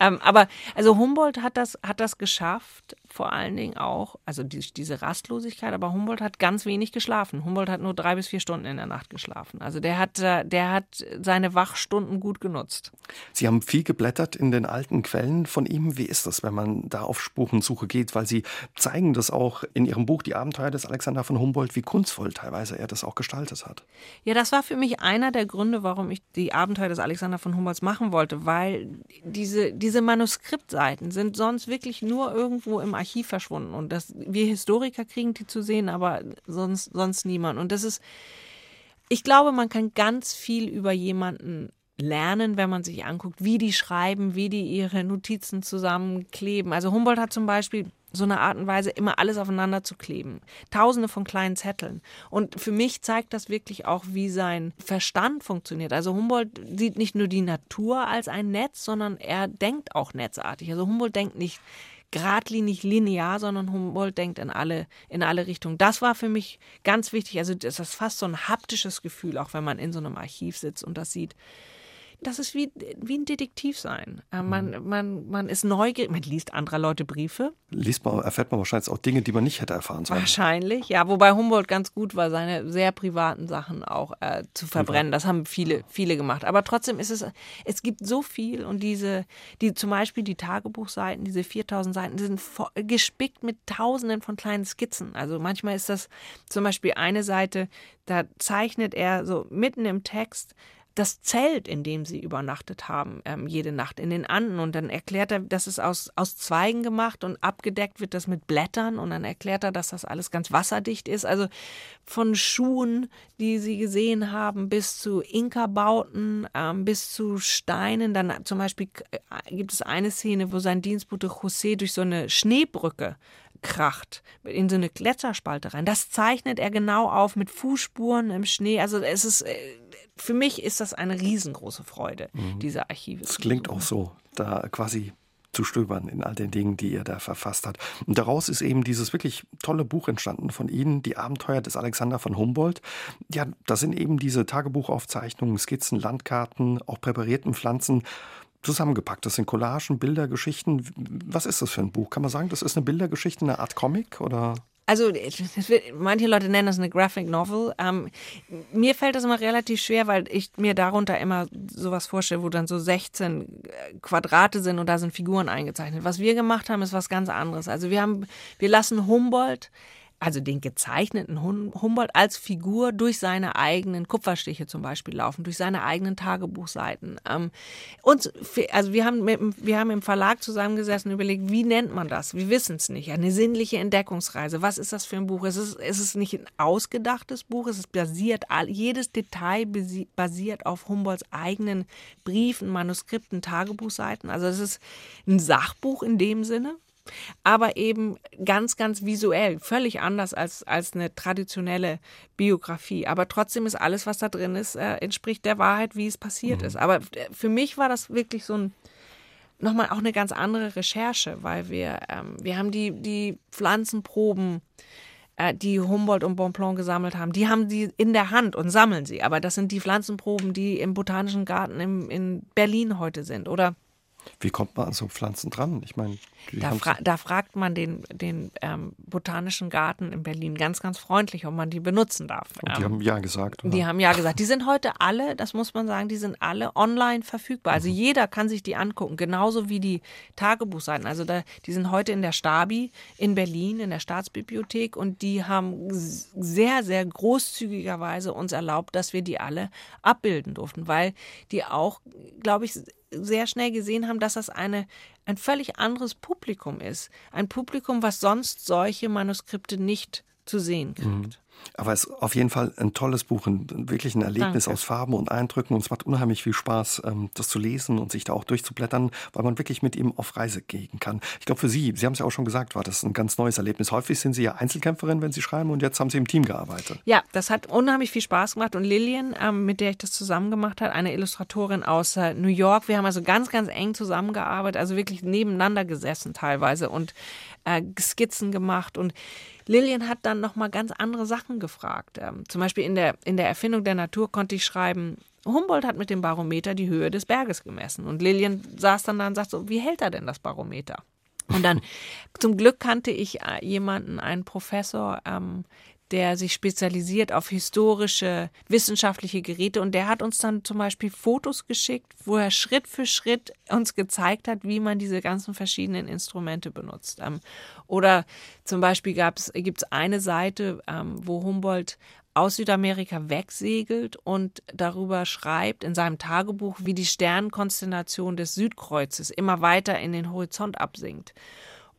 ähm, aber also Humboldt hat das, hat das geschafft, vor allen Dingen auch, also die, diese Rastlosigkeit, aber Humboldt hat ganz wenig geschlafen. Humboldt hat nur drei bis vier Stunden in der Nacht geschlafen. Also der hat, äh, der hat seine Wachstunden gut genutzt. Sie haben viel geblättert in den alten Quellen von ihm. Wie ist das, wenn man da auf Spurensuche geht? Weil Sie zeigen das auch in Ihrem Buch Die Abenteuer des Alexander von Humboldt, wie kunstvoll teilweise er das auch gestaltet hat. Ja, das war für mich einer der Gründe, warum ich die Abenteuer des Alexander von Humboldt machen wollte, weil diese, diese Manuskriptseiten sind sonst wirklich nur irgendwo im Archiv verschwunden. Und das, wir Historiker kriegen die zu sehen, aber sonst, sonst niemand. Und das ist, ich glaube, man kann ganz viel über jemanden lernen, wenn man sich anguckt, wie die schreiben, wie die ihre Notizen zusammenkleben. Also Humboldt hat zum Beispiel so eine Art und Weise, immer alles aufeinander zu kleben. Tausende von kleinen Zetteln. Und für mich zeigt das wirklich auch, wie sein Verstand funktioniert. Also Humboldt sieht nicht nur die Natur als ein Netz, sondern er denkt auch netzartig. Also Humboldt denkt nicht geradlinig linear, sondern Humboldt denkt in alle, in alle Richtungen. Das war für mich ganz wichtig. Also das ist fast so ein haptisches Gefühl, auch wenn man in so einem Archiv sitzt und das sieht das ist wie, wie ein Detektiv sein. Äh, man, mhm. man, man ist neugierig, man liest anderer Leute Briefe. Liest man, erfährt man wahrscheinlich auch Dinge, die man nicht hätte erfahren sollen. Wahrscheinlich, ja. Wobei Humboldt ganz gut war, seine sehr privaten Sachen auch äh, zu verbrennen. Das haben viele, viele gemacht. Aber trotzdem ist es, es gibt so viel und diese, die, zum Beispiel die Tagebuchseiten, diese 4000 Seiten, sind gespickt mit tausenden von kleinen Skizzen. Also manchmal ist das zum Beispiel eine Seite, da zeichnet er so mitten im Text das Zelt, in dem sie übernachtet haben, ähm, jede Nacht in den Anden. Und dann erklärt er, das ist aus, aus Zweigen gemacht und abgedeckt wird das mit Blättern. Und dann erklärt er, dass das alles ganz wasserdicht ist. Also von Schuhen, die sie gesehen haben, bis zu Inka-Bauten, ähm, bis zu Steinen. Dann zum Beispiel äh, gibt es eine Szene, wo sein Dienstbote José durch so eine Schneebrücke kracht in so eine Gletscherspalte rein. Das zeichnet er genau auf mit Fußspuren im Schnee. Also es ist äh, für mich ist das eine riesengroße Freude, mhm. diese Archive. Es klingt auch so, da quasi zu stöbern in all den Dingen, die er da verfasst hat. Und daraus ist eben dieses wirklich tolle Buch entstanden von Ihnen, Die Abenteuer des Alexander von Humboldt. Ja, da sind eben diese Tagebuchaufzeichnungen, Skizzen, Landkarten, auch präparierten Pflanzen zusammengepackt. Das sind Collagen, Bilder, Geschichten. Was ist das für ein Buch? Kann man sagen, das ist eine Bildergeschichte, eine Art Comic oder? Also manche Leute nennen das eine Graphic Novel. Ähm, mir fällt das immer relativ schwer, weil ich mir darunter immer sowas vorstelle, wo dann so 16 äh, Quadrate sind und da sind Figuren eingezeichnet. Was wir gemacht haben, ist was ganz anderes. Also wir haben, wir lassen Humboldt also den gezeichneten Humboldt als Figur durch seine eigenen Kupferstiche zum Beispiel laufen, durch seine eigenen Tagebuchseiten. Ähm, und also wir haben, wir haben im Verlag zusammengesessen und überlegt, wie nennt man das? Wir wissen es nicht. Eine sinnliche Entdeckungsreise. Was ist das für ein Buch? Es ist, es ist nicht ein ausgedachtes Buch, es ist basiert, jedes Detail basiert auf Humboldts eigenen Briefen, Manuskripten, Tagebuchseiten. Also es ist ein Sachbuch in dem Sinne aber eben ganz, ganz visuell, völlig anders als, als eine traditionelle Biografie. Aber trotzdem ist alles, was da drin ist, äh, entspricht der Wahrheit, wie es passiert mhm. ist. Aber äh, für mich war das wirklich so ein, nochmal auch eine ganz andere Recherche, weil wir, ähm, wir haben die, die Pflanzenproben äh, die Humboldt und Bonpland gesammelt haben, die haben sie in der Hand und sammeln sie. Aber das sind die Pflanzenproben, die im Botanischen Garten im, in Berlin heute sind. Oder wie kommt man an so Pflanzen dran? Ich meine, da, fra da, fragt man den, den ähm, Botanischen Garten in Berlin ganz, ganz freundlich, ob man die benutzen darf. Und die ähm, haben ja gesagt. Oder? Die haben ja gesagt. Die sind heute alle, das muss man sagen, die sind alle online verfügbar. Also mhm. jeder kann sich die angucken, genauso wie die Tagebuchseiten. Also da, die sind heute in der Stabi in Berlin, in der Staatsbibliothek und die haben sehr, sehr großzügigerweise uns erlaubt, dass wir die alle abbilden durften, weil die auch, glaube ich, sehr schnell gesehen haben, dass das eine, ein völlig anderes Publikum ist. Ein Publikum, was sonst solche Manuskripte nicht zu sehen kriegt. Aber es ist auf jeden Fall ein tolles Buch, ein, wirklich ein Erlebnis Danke. aus Farben und Eindrücken. Und es macht unheimlich viel Spaß, ähm, das zu lesen und sich da auch durchzublättern, weil man wirklich mit ihm auf Reise gehen kann. Ich glaube, für Sie, Sie haben es ja auch schon gesagt, war das ein ganz neues Erlebnis. Häufig sind Sie ja Einzelkämpferin, wenn Sie schreiben, und jetzt haben Sie im Team gearbeitet. Ja, das hat unheimlich viel Spaß gemacht. Und Lillian, ähm, mit der ich das zusammen gemacht habe, eine Illustratorin aus äh, New York, wir haben also ganz, ganz eng zusammengearbeitet, also wirklich nebeneinander gesessen teilweise und äh, Skizzen gemacht. Und Lillian hat dann nochmal ganz andere Sachen gefragt. Ähm, zum Beispiel in der, in der Erfindung der Natur konnte ich schreiben, Humboldt hat mit dem Barometer die Höhe des Berges gemessen. Und Lillian saß dann da und sagt so, wie hält er denn das Barometer? Und dann, zum Glück kannte ich äh, jemanden, einen Professor, ähm, der sich spezialisiert auf historische, wissenschaftliche Geräte. Und der hat uns dann zum Beispiel Fotos geschickt, wo er Schritt für Schritt uns gezeigt hat, wie man diese ganzen verschiedenen Instrumente benutzt. Ähm, oder zum Beispiel gibt es eine Seite, ähm, wo Humboldt aus Südamerika wegsegelt und darüber schreibt in seinem Tagebuch, wie die Sternenkonstellation des Südkreuzes immer weiter in den Horizont absinkt.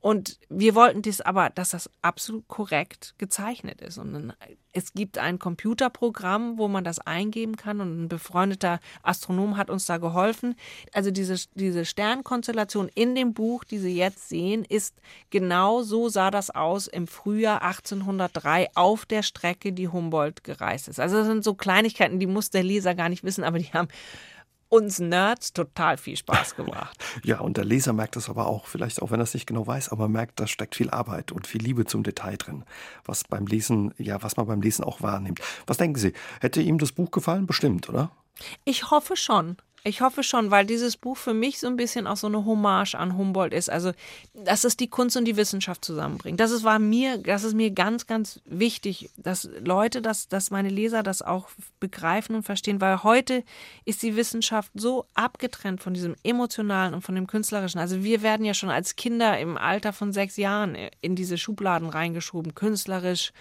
Und wir wollten das aber, dass das absolut korrekt gezeichnet ist. Und dann, es gibt ein Computerprogramm, wo man das eingeben kann und ein befreundeter Astronom hat uns da geholfen. Also diese, diese Sternkonstellation in dem Buch, die Sie jetzt sehen, ist genau so sah das aus im Frühjahr 1803 auf der Strecke, die Humboldt gereist ist. Also das sind so Kleinigkeiten, die muss der Leser gar nicht wissen, aber die haben uns Nerds total viel Spaß gemacht. <laughs> ja, und der Leser merkt das aber auch, vielleicht auch wenn er es nicht genau weiß, aber merkt, da steckt viel Arbeit und viel Liebe zum Detail drin, was beim Lesen, ja, was man beim Lesen auch wahrnimmt. Was denken Sie? Hätte ihm das Buch gefallen? Bestimmt, oder? Ich hoffe schon. Ich hoffe schon, weil dieses Buch für mich so ein bisschen auch so eine Hommage an Humboldt ist. Also, dass es die Kunst und die Wissenschaft zusammenbringt. Das ist, war mir, das ist mir ganz, ganz wichtig, dass Leute, dass, dass meine Leser das auch begreifen und verstehen, weil heute ist die Wissenschaft so abgetrennt von diesem emotionalen und von dem künstlerischen. Also wir werden ja schon als Kinder im Alter von sechs Jahren in diese Schubladen reingeschoben, künstlerisch,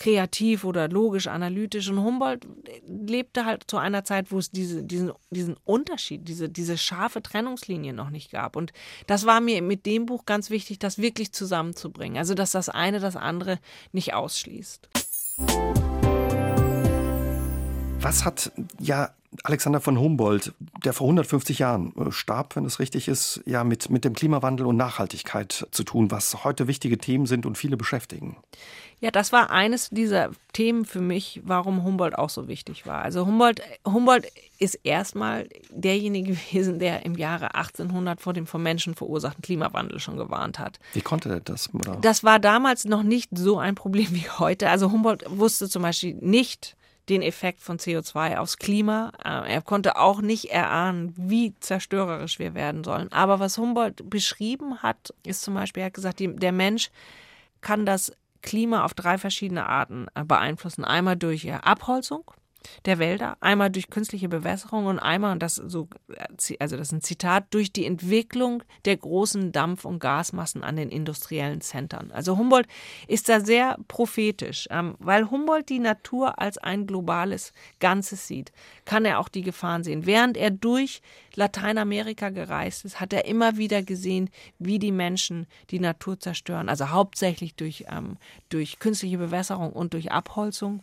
kreativ oder logisch, analytisch. Und Humboldt lebte halt zu einer Zeit, wo es diese, diesen, diesen Unterschied, diese, diese scharfe Trennungslinie noch nicht gab. Und das war mir mit dem Buch ganz wichtig, das wirklich zusammenzubringen. Also, dass das eine das andere nicht ausschließt. Was hat ja Alexander von Humboldt, der vor 150 Jahren äh, starb, wenn es richtig ist, ja mit, mit dem Klimawandel und Nachhaltigkeit zu tun, was heute wichtige Themen sind und viele beschäftigen? Ja, das war eines dieser Themen für mich, warum Humboldt auch so wichtig war. Also Humboldt, Humboldt ist erstmal derjenige <laughs> gewesen, der im Jahre 1800 vor dem vom Menschen verursachten Klimawandel schon gewarnt hat. Wie konnte er das? Oder? Das war damals noch nicht so ein Problem wie heute. Also Humboldt wusste zum Beispiel nicht, den Effekt von CO2 aufs Klima. Er konnte auch nicht erahnen, wie zerstörerisch wir werden sollen. Aber was Humboldt beschrieben hat, ist zum Beispiel, er hat gesagt, der Mensch kann das Klima auf drei verschiedene Arten beeinflussen. Einmal durch Abholzung der Wälder, einmal durch künstliche Bewässerung und einmal, und das so, also das ist ein Zitat, durch die Entwicklung der großen Dampf- und Gasmassen an den industriellen Zentren. Also Humboldt ist da sehr prophetisch, ähm, weil Humboldt die Natur als ein globales Ganzes sieht, kann er auch die Gefahren sehen. Während er durch Lateinamerika gereist ist, hat er immer wieder gesehen, wie die Menschen die Natur zerstören, also hauptsächlich durch, ähm, durch künstliche Bewässerung und durch Abholzung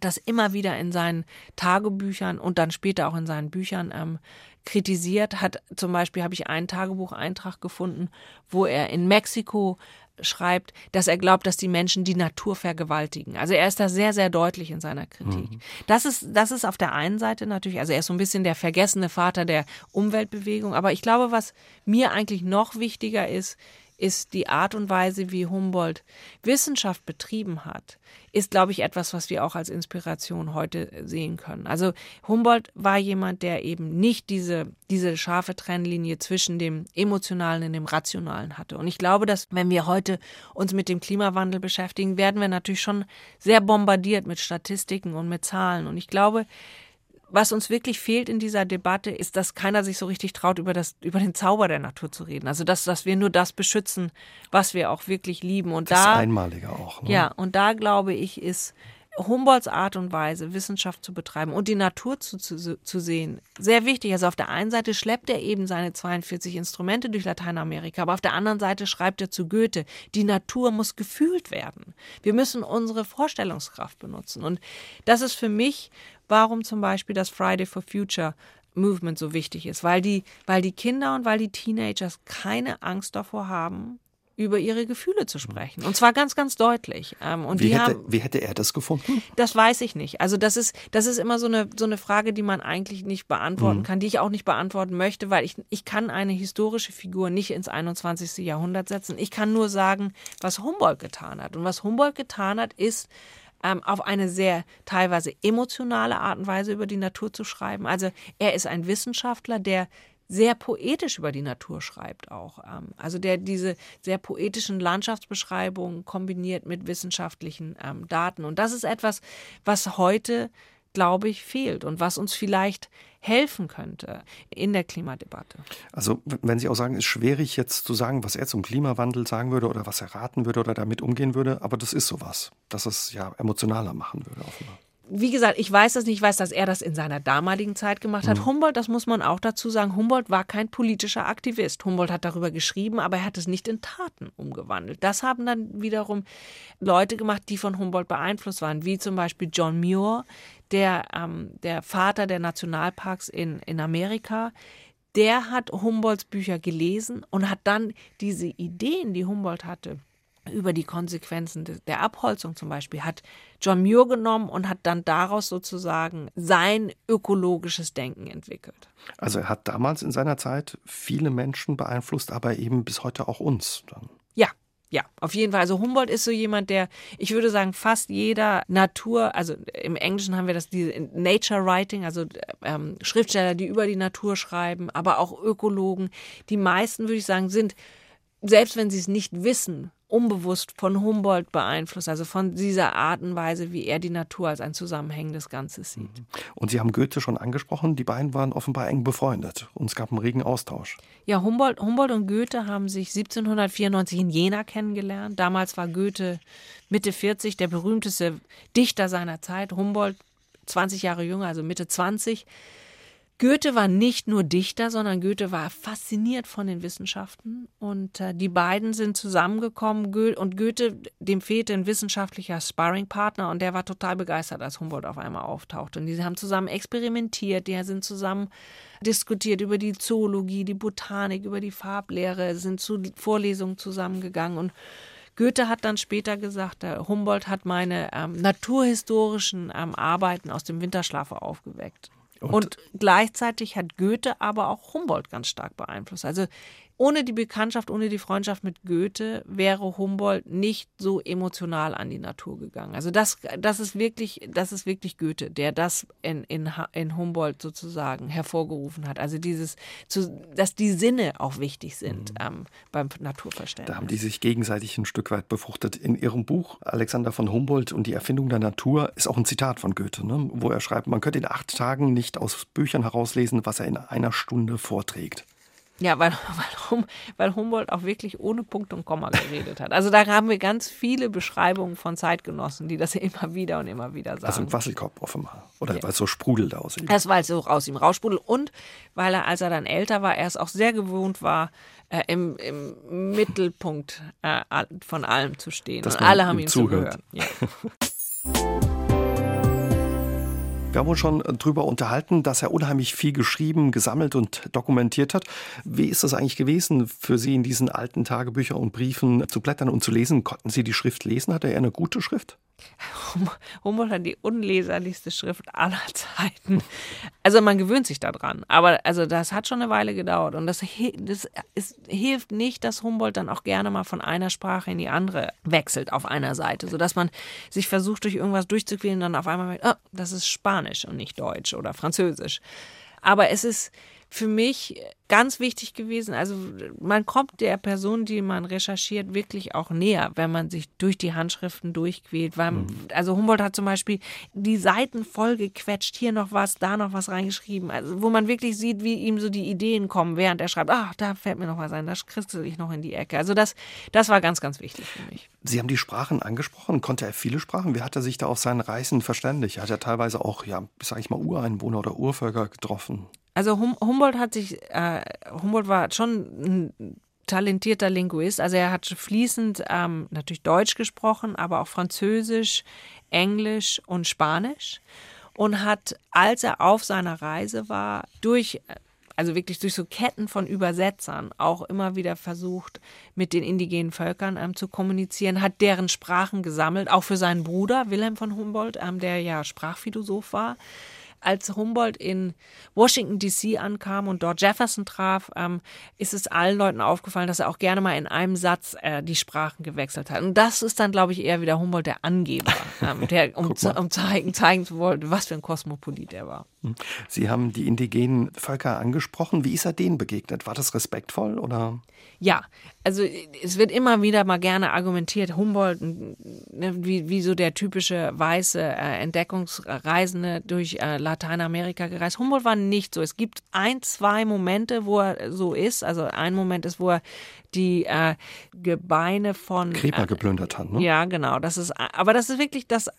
das immer wieder in seinen Tagebüchern und dann später auch in seinen Büchern ähm, kritisiert hat. Zum Beispiel habe ich einen Tagebucheintrag gefunden, wo er in Mexiko schreibt, dass er glaubt, dass die Menschen die Natur vergewaltigen. Also er ist da sehr, sehr deutlich in seiner Kritik. Mhm. Das ist, das ist auf der einen Seite natürlich, also er ist so ein bisschen der vergessene Vater der Umweltbewegung. Aber ich glaube, was mir eigentlich noch wichtiger ist, ist die Art und Weise, wie Humboldt Wissenschaft betrieben hat, ist, glaube ich, etwas, was wir auch als Inspiration heute sehen können. Also Humboldt war jemand, der eben nicht diese, diese scharfe Trennlinie zwischen dem Emotionalen und dem Rationalen hatte. Und ich glaube, dass wenn wir heute uns mit dem Klimawandel beschäftigen, werden wir natürlich schon sehr bombardiert mit Statistiken und mit Zahlen. Und ich glaube, was uns wirklich fehlt in dieser Debatte, ist, dass keiner sich so richtig traut, über, das, über den Zauber der Natur zu reden. Also, dass, dass wir nur das beschützen, was wir auch wirklich lieben. Und das da, Einmalige auch. Ne? Ja, und da glaube ich, ist Humboldts Art und Weise, Wissenschaft zu betreiben und die Natur zu, zu, zu sehen, sehr wichtig. Also auf der einen Seite schleppt er eben seine 42 Instrumente durch Lateinamerika, aber auf der anderen Seite schreibt er zu Goethe, die Natur muss gefühlt werden. Wir müssen unsere Vorstellungskraft benutzen. Und das ist für mich, warum zum Beispiel das Friday for Future Movement so wichtig ist, weil die, weil die Kinder und weil die Teenagers keine Angst davor haben, über ihre Gefühle zu sprechen. Und zwar ganz, ganz deutlich. Ähm, und wie, hätte, haben, wie hätte er das gefunden? Das weiß ich nicht. Also das ist, das ist immer so eine, so eine Frage, die man eigentlich nicht beantworten mhm. kann, die ich auch nicht beantworten möchte, weil ich, ich kann eine historische Figur nicht ins 21. Jahrhundert setzen. Ich kann nur sagen, was Humboldt getan hat. Und was Humboldt getan hat, ist, ähm, auf eine sehr teilweise emotionale Art und Weise über die Natur zu schreiben. Also er ist ein Wissenschaftler, der sehr poetisch über die Natur schreibt auch. Ähm, also der diese sehr poetischen Landschaftsbeschreibungen kombiniert mit wissenschaftlichen ähm, Daten. Und das ist etwas, was heute, glaube ich, fehlt und was uns vielleicht helfen könnte in der Klimadebatte. Also wenn Sie auch sagen, es ist schwierig jetzt zu sagen, was er zum Klimawandel sagen würde oder was er raten würde oder damit umgehen würde, aber das ist sowas, dass es ja emotionaler machen würde offenbar wie gesagt, ich weiß das nicht, ich weiß, dass er das in seiner damaligen Zeit gemacht hat. Mhm. Humboldt, das muss man auch dazu sagen, Humboldt war kein politischer Aktivist. Humboldt hat darüber geschrieben, aber er hat es nicht in Taten umgewandelt. Das haben dann wiederum Leute gemacht, die von Humboldt beeinflusst waren, wie zum Beispiel John Muir, der, ähm, der Vater der Nationalparks in, in Amerika. Der hat Humboldts Bücher gelesen und hat dann diese Ideen, die Humboldt hatte, über die Konsequenzen der Abholzung zum Beispiel, hat John Muir genommen und hat dann daraus sozusagen sein ökologisches Denken entwickelt. Also er hat damals in seiner Zeit viele Menschen beeinflusst, aber eben bis heute auch uns dann. Ja, ja, auf jeden Fall. Also Humboldt ist so jemand, der, ich würde sagen, fast jeder Natur, also im Englischen haben wir das diese Nature Writing, also ähm, Schriftsteller, die über die Natur schreiben, aber auch Ökologen. Die meisten, würde ich sagen, sind, selbst wenn sie es nicht wissen, unbewusst von Humboldt beeinflusst, also von dieser Art und Weise, wie er die Natur als ein zusammenhängendes Ganzes sieht. Mhm. Und Sie haben Goethe schon angesprochen, die beiden waren offenbar eng befreundet und es gab einen regen Austausch. Ja, Humboldt, Humboldt und Goethe haben sich 1794 in Jena kennengelernt. Damals war Goethe Mitte 40, der berühmteste Dichter seiner Zeit. Humboldt 20 Jahre jünger, also Mitte 20. Goethe war nicht nur Dichter, sondern Goethe war fasziniert von den Wissenschaften. Und äh, die beiden sind zusammengekommen. Go und Goethe, dem fehlte ein wissenschaftlicher Sparringpartner und der war total begeistert, als Humboldt auf einmal auftaucht. Und die haben zusammen experimentiert, die sind zusammen diskutiert über die Zoologie, die Botanik, über die Farblehre, sind zu Vorlesungen zusammengegangen. Und Goethe hat dann später gesagt, der Humboldt hat meine ähm, naturhistorischen ähm, Arbeiten aus dem Winterschlaf aufgeweckt. Und, und, gleichzeitig hat Goethe aber auch Humboldt ganz stark beeinflusst. Also ohne die Bekanntschaft, ohne die Freundschaft mit Goethe wäre Humboldt nicht so emotional an die Natur gegangen. Also das, das ist wirklich, das ist wirklich Goethe, der das in, in, in Humboldt sozusagen hervorgerufen hat. Also dieses, dass die Sinne auch wichtig sind mhm. ähm, beim Naturverständnis. Da haben die sich gegenseitig ein Stück weit befruchtet. In ihrem Buch Alexander von Humboldt und die Erfindung der Natur ist auch ein Zitat von Goethe, ne? wo er schreibt, man könnte in acht Tagen nicht aus Büchern herauslesen, was er in einer Stunde vorträgt. Ja, weil, <laughs> weil, weil Humboldt auch wirklich ohne Punkt und Komma geredet hat. Also da haben wir ganz viele Beschreibungen von Zeitgenossen, die das <laughs> immer wieder und immer wieder sagen. Also ein Wasselkopf offenbar. Oder ja. weil es so sprudelt aus ihm. Das, weil es so aus ihm raussprudelt. Und weil er, als er dann älter war, er es auch sehr gewohnt war, äh, im, im Mittelpunkt äh, von allem zu stehen. Dass und alle haben ihm zugehört. zugehört. Ja. <laughs> Wir haben uns schon darüber unterhalten, dass er unheimlich viel geschrieben, gesammelt und dokumentiert hat. Wie ist das eigentlich gewesen für Sie in diesen alten Tagebüchern und Briefen zu blättern und zu lesen? Konnten Sie die Schrift lesen? Hatte er eine gute Schrift? <laughs> Humboldt hat die unleserlichste Schrift aller Zeiten. Also man gewöhnt sich daran. Aber also das hat schon eine Weile gedauert. Und das, das es hilft nicht, dass Humboldt dann auch gerne mal von einer Sprache in die andere wechselt auf einer Seite, sodass man sich versucht, durch irgendwas durchzuquälen dann auf einmal merkt, oh, das ist Spanisch und nicht Deutsch oder Französisch. Aber es ist für mich ganz wichtig gewesen. Also man kommt der Person, die man recherchiert, wirklich auch näher, wenn man sich durch die Handschriften durchquält. Weil, mhm. Also Humboldt hat zum Beispiel die Seiten voll gequetscht, hier noch was, da noch was reingeschrieben. Also wo man wirklich sieht, wie ihm so die Ideen kommen, während er schreibt, ach, da fällt mir noch was ein, da kriegst ich noch in die Ecke. Also das, das war ganz, ganz wichtig für mich. Sie haben die Sprachen angesprochen. Konnte er viele Sprachen? Wie hat er sich da auf seinen Reisen verständigt? Er hat ja teilweise auch, ja, sag ich mal, Ureinwohner oder Urvölker getroffen. Also hum Humboldt hat sich, äh, Humboldt war schon ein talentierter Linguist. Also er hat fließend ähm, natürlich Deutsch gesprochen, aber auch Französisch, Englisch und Spanisch. Und hat, als er auf seiner Reise war, durch also wirklich durch so Ketten von Übersetzern auch immer wieder versucht, mit den indigenen Völkern ähm, zu kommunizieren, hat deren Sprachen gesammelt, auch für seinen Bruder Wilhelm von Humboldt, ähm, der ja Sprachphilosoph war als Humboldt in Washington DC ankam und dort Jefferson traf, ähm, ist es allen Leuten aufgefallen, dass er auch gerne mal in einem Satz äh, die Sprachen gewechselt hat. Und das ist dann, glaube ich, eher wieder Humboldt der Angeber, <laughs> ähm, der, um, um zeigen, zeigen zu wollen, was für ein Kosmopolit er war. Hm. Sie haben die indigenen Völker angesprochen. Wie ist er denen begegnet? War das respektvoll oder? Ja, also es wird immer wieder mal gerne argumentiert, Humboldt, ne, wie, wie so der typische weiße äh, Entdeckungsreisende durch äh, Lateinamerika gereist. Humboldt war nicht so. Es gibt ein, zwei Momente, wo er so ist. Also ein Moment ist, wo er die äh, Gebeine von Crepa geplündert hat. Ne? Ja, genau. Das ist, aber das ist wirklich das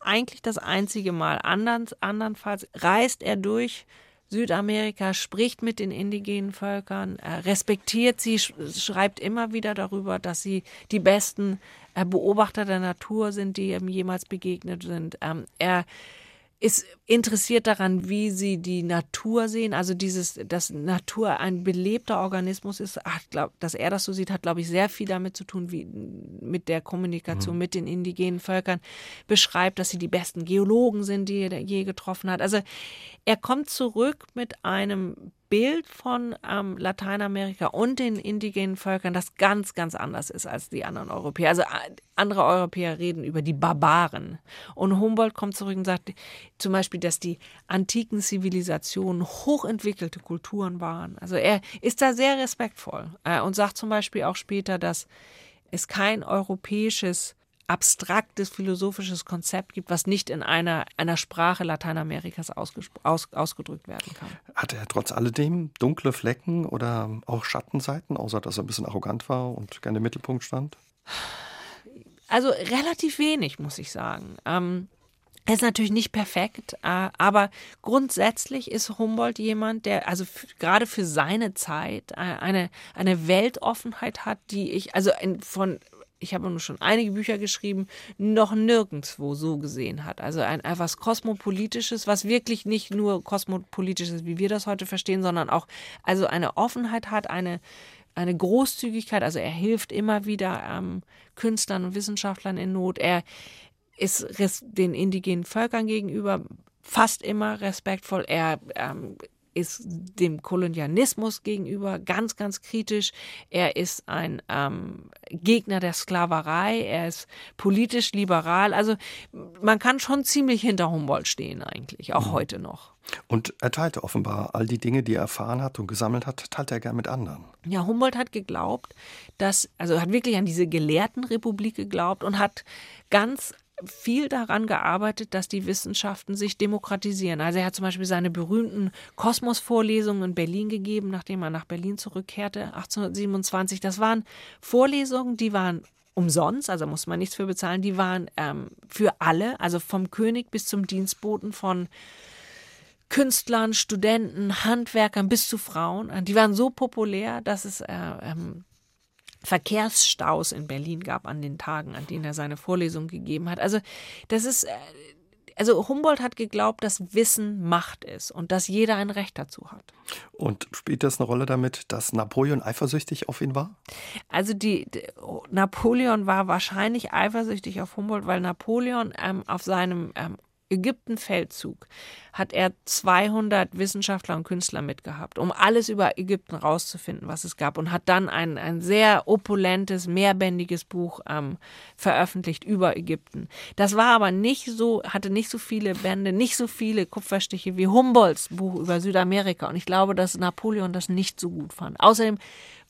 eigentlich das einzige Mal. Andern, andernfalls reist er durch Südamerika, spricht mit den indigenen Völkern, respektiert sie, schreibt immer wieder darüber, dass sie die besten äh, Beobachter der Natur sind, die ihm jemals begegnet sind. Ähm, er ist interessiert daran, wie sie die Natur sehen. Also dieses, dass Natur ein belebter Organismus ist, ach, glaub, dass er das so sieht, hat, glaube ich, sehr viel damit zu tun, wie mit der Kommunikation mhm. mit den indigenen Völkern. Beschreibt, dass sie die besten Geologen sind, die er je getroffen hat. Also er kommt zurück mit einem Bild von ähm, Lateinamerika und den indigenen Völkern, das ganz, ganz anders ist als die anderen Europäer. Also äh, andere Europäer reden über die Barbaren. Und Humboldt kommt zurück und sagt zum Beispiel, dass die antiken Zivilisationen hochentwickelte Kulturen waren. Also er ist da sehr respektvoll äh, und sagt zum Beispiel auch später, dass es kein europäisches abstraktes philosophisches Konzept gibt, was nicht in einer, einer Sprache Lateinamerikas aus, ausgedrückt werden kann. Hatte er trotz alledem dunkle Flecken oder auch Schattenseiten, außer dass er ein bisschen arrogant war und gerne im Mittelpunkt stand? Also relativ wenig, muss ich sagen. Ähm, er ist natürlich nicht perfekt, äh, aber grundsätzlich ist Humboldt jemand, der also gerade für seine Zeit äh, eine, eine Weltoffenheit hat, die ich, also von ich habe nur schon einige Bücher geschrieben, noch nirgendwo so gesehen hat. Also ein etwas Kosmopolitisches, was wirklich nicht nur kosmopolitisch ist, wie wir das heute verstehen, sondern auch also eine Offenheit hat, eine eine Großzügigkeit, also er hilft immer wieder ähm, Künstlern und Wissenschaftlern in Not. Er ist den indigenen Völkern gegenüber fast immer respektvoll. Er ähm, ist dem Kolonialismus gegenüber ganz, ganz kritisch. Er ist ein ähm, Gegner der Sklaverei. Er ist politisch liberal. Also man kann schon ziemlich hinter Humboldt stehen eigentlich, auch mhm. heute noch. Und er teilte offenbar all die Dinge, die er erfahren hat und gesammelt hat, teilte er gern mit anderen. Ja, Humboldt hat geglaubt, dass, also hat wirklich an diese Gelehrtenrepublik geglaubt und hat ganz viel daran gearbeitet, dass die Wissenschaften sich demokratisieren. Also er hat zum Beispiel seine berühmten Kosmos-Vorlesungen in Berlin gegeben, nachdem er nach Berlin zurückkehrte, 1827. Das waren Vorlesungen, die waren umsonst, also muss man nichts für bezahlen, die waren ähm, für alle, also vom König bis zum Dienstboten von Künstlern, Studenten, Handwerkern bis zu Frauen. Die waren so populär, dass es äh, ähm, Verkehrsstaus in Berlin gab an den Tagen, an denen er seine Vorlesung gegeben hat. Also das ist, äh, also Humboldt hat geglaubt, dass Wissen Macht ist und dass jeder ein Recht dazu hat. Und spielt das eine Rolle damit, dass Napoleon eifersüchtig auf ihn war? Also die, die Napoleon war wahrscheinlich eifersüchtig auf Humboldt, weil Napoleon ähm, auf seinem ähm, Ägypten-Feldzug hat er 200 Wissenschaftler und Künstler mitgehabt, um alles über Ägypten rauszufinden, was es gab, und hat dann ein, ein sehr opulentes, mehrbändiges Buch ähm, veröffentlicht über Ägypten. Das war aber nicht so, hatte nicht so viele Bände, nicht so viele Kupferstiche wie Humboldts Buch über Südamerika. Und ich glaube, dass Napoleon das nicht so gut fand. Außerdem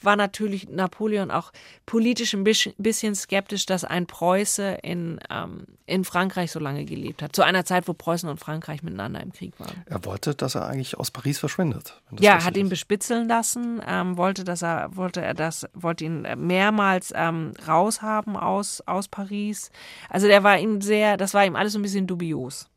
war natürlich Napoleon auch politisch ein bisschen skeptisch, dass ein Preuße in, ähm, in Frankreich so lange gelebt hat. Zu einer Zeit, wo Preußen und Frankreich miteinander im Krieg waren. Er wollte, dass er eigentlich aus Paris verschwindet. Ja, hat ihn bespitzeln lassen, ähm, wollte, dass er, wollte er das, wollte ihn mehrmals ähm, raushaben aus, aus Paris. Also der war ihm sehr, das war ihm alles ein bisschen dubios.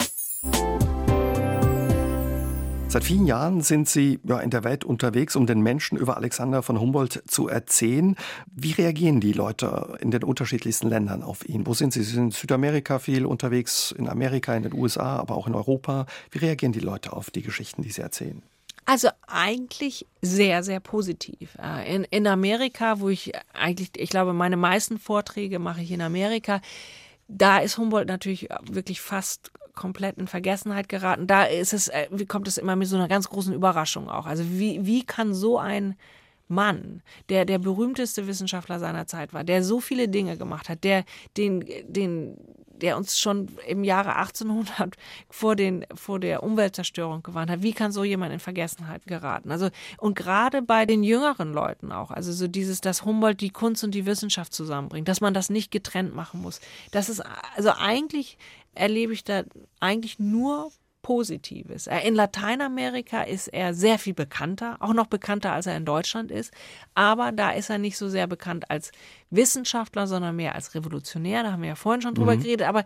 Seit vielen Jahren sind Sie ja, in der Welt unterwegs, um den Menschen über Alexander von Humboldt zu erzählen. Wie reagieren die Leute in den unterschiedlichsten Ländern auf ihn? Wo sind Sie? Sie sind in Südamerika viel unterwegs, in Amerika, in den USA, aber auch in Europa. Wie reagieren die Leute auf die Geschichten, die Sie erzählen? Also eigentlich sehr, sehr positiv. Äh, in, in Amerika, wo ich eigentlich, ich glaube, meine meisten Vorträge mache ich in Amerika, da ist Humboldt natürlich wirklich fast komplett in Vergessenheit geraten. Da ist es, äh, wie kommt es immer mit so einer ganz großen Überraschung auch. Also wie, wie kann so ein Mann, der der berühmteste Wissenschaftler seiner Zeit war, der so viele Dinge gemacht hat, der den, den, der uns schon im Jahre 1800 vor den vor der Umweltzerstörung gewarnt hat. Wie kann so jemand in Vergessenheit geraten? Also und gerade bei den jüngeren Leuten auch, also so dieses, dass Humboldt die Kunst und die Wissenschaft zusammenbringt, dass man das nicht getrennt machen muss. Das ist also eigentlich erlebe ich da eigentlich nur Positives. In Lateinamerika ist er sehr viel bekannter, auch noch bekannter, als er in Deutschland ist. Aber da ist er nicht so sehr bekannt als Wissenschaftler, sondern mehr als Revolutionär. Da haben wir ja vorhin schon drüber mhm. geredet. Aber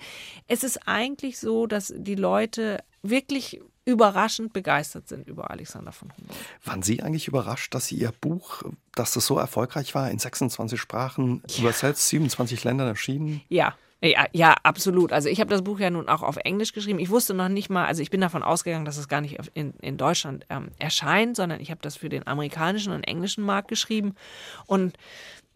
es ist eigentlich so, dass die Leute wirklich überraschend begeistert sind über Alexander von Humboldt. Waren Sie eigentlich überrascht, dass Sie Ihr Buch, dass das so erfolgreich war, in 26 Sprachen ja. übersetzt, 27 Ländern erschienen? Ja, ja, ja, absolut. Also ich habe das Buch ja nun auch auf Englisch geschrieben. Ich wusste noch nicht mal, also ich bin davon ausgegangen, dass es gar nicht in, in Deutschland ähm, erscheint, sondern ich habe das für den amerikanischen und englischen Markt geschrieben. Und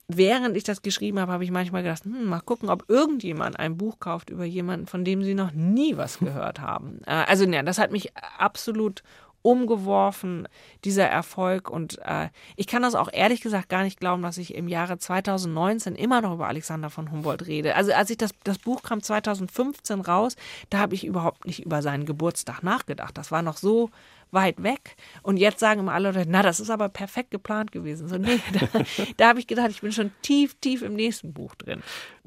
während ich das geschrieben habe, habe ich manchmal gedacht, hm, mal gucken, ob irgendjemand ein Buch kauft über jemanden, von dem sie noch nie was gehört haben. Äh, also ja, das hat mich absolut umgeworfen, dieser Erfolg. Und äh, ich kann das auch ehrlich gesagt gar nicht glauben, dass ich im Jahre 2019 immer noch über Alexander von Humboldt rede. Also als ich das, das Buch kam 2015 raus, da habe ich überhaupt nicht über seinen Geburtstag nachgedacht. Das war noch so weit weg. Und jetzt sagen immer alle Leute, na, das ist aber perfekt geplant gewesen. So, nee, <laughs> da, da habe ich gedacht, ich bin schon tief, tief im nächsten Buch drin.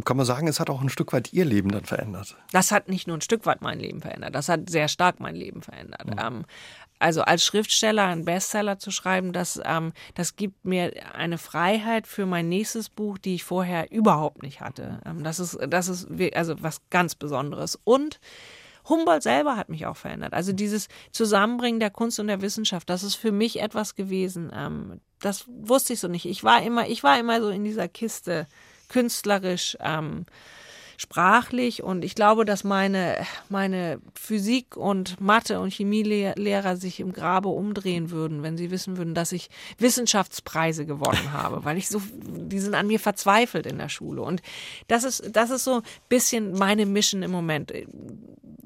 Kann man sagen, es hat auch ein Stück weit Ihr Leben dann verändert? Das hat nicht nur ein Stück weit mein Leben verändert, das hat sehr stark mein Leben verändert. Mhm. Ähm, also als Schriftsteller einen Bestseller zu schreiben, das, ähm, das gibt mir eine Freiheit für mein nächstes Buch, die ich vorher überhaupt nicht hatte. Ähm, das ist, das ist also was ganz Besonderes. Und Humboldt selber hat mich auch verändert. Also dieses Zusammenbringen der Kunst und der Wissenschaft, das ist für mich etwas gewesen. Ähm, das wusste ich so nicht. Ich war immer, ich war immer so in dieser Kiste künstlerisch. Ähm, sprachlich und ich glaube, dass meine, meine Physik und Mathe und Chemielehrer sich im Grabe umdrehen würden, wenn sie wissen würden, dass ich Wissenschaftspreise gewonnen <laughs> habe, weil ich so, die sind an mir verzweifelt in der Schule und das ist, das ist so ein bisschen meine Mission im Moment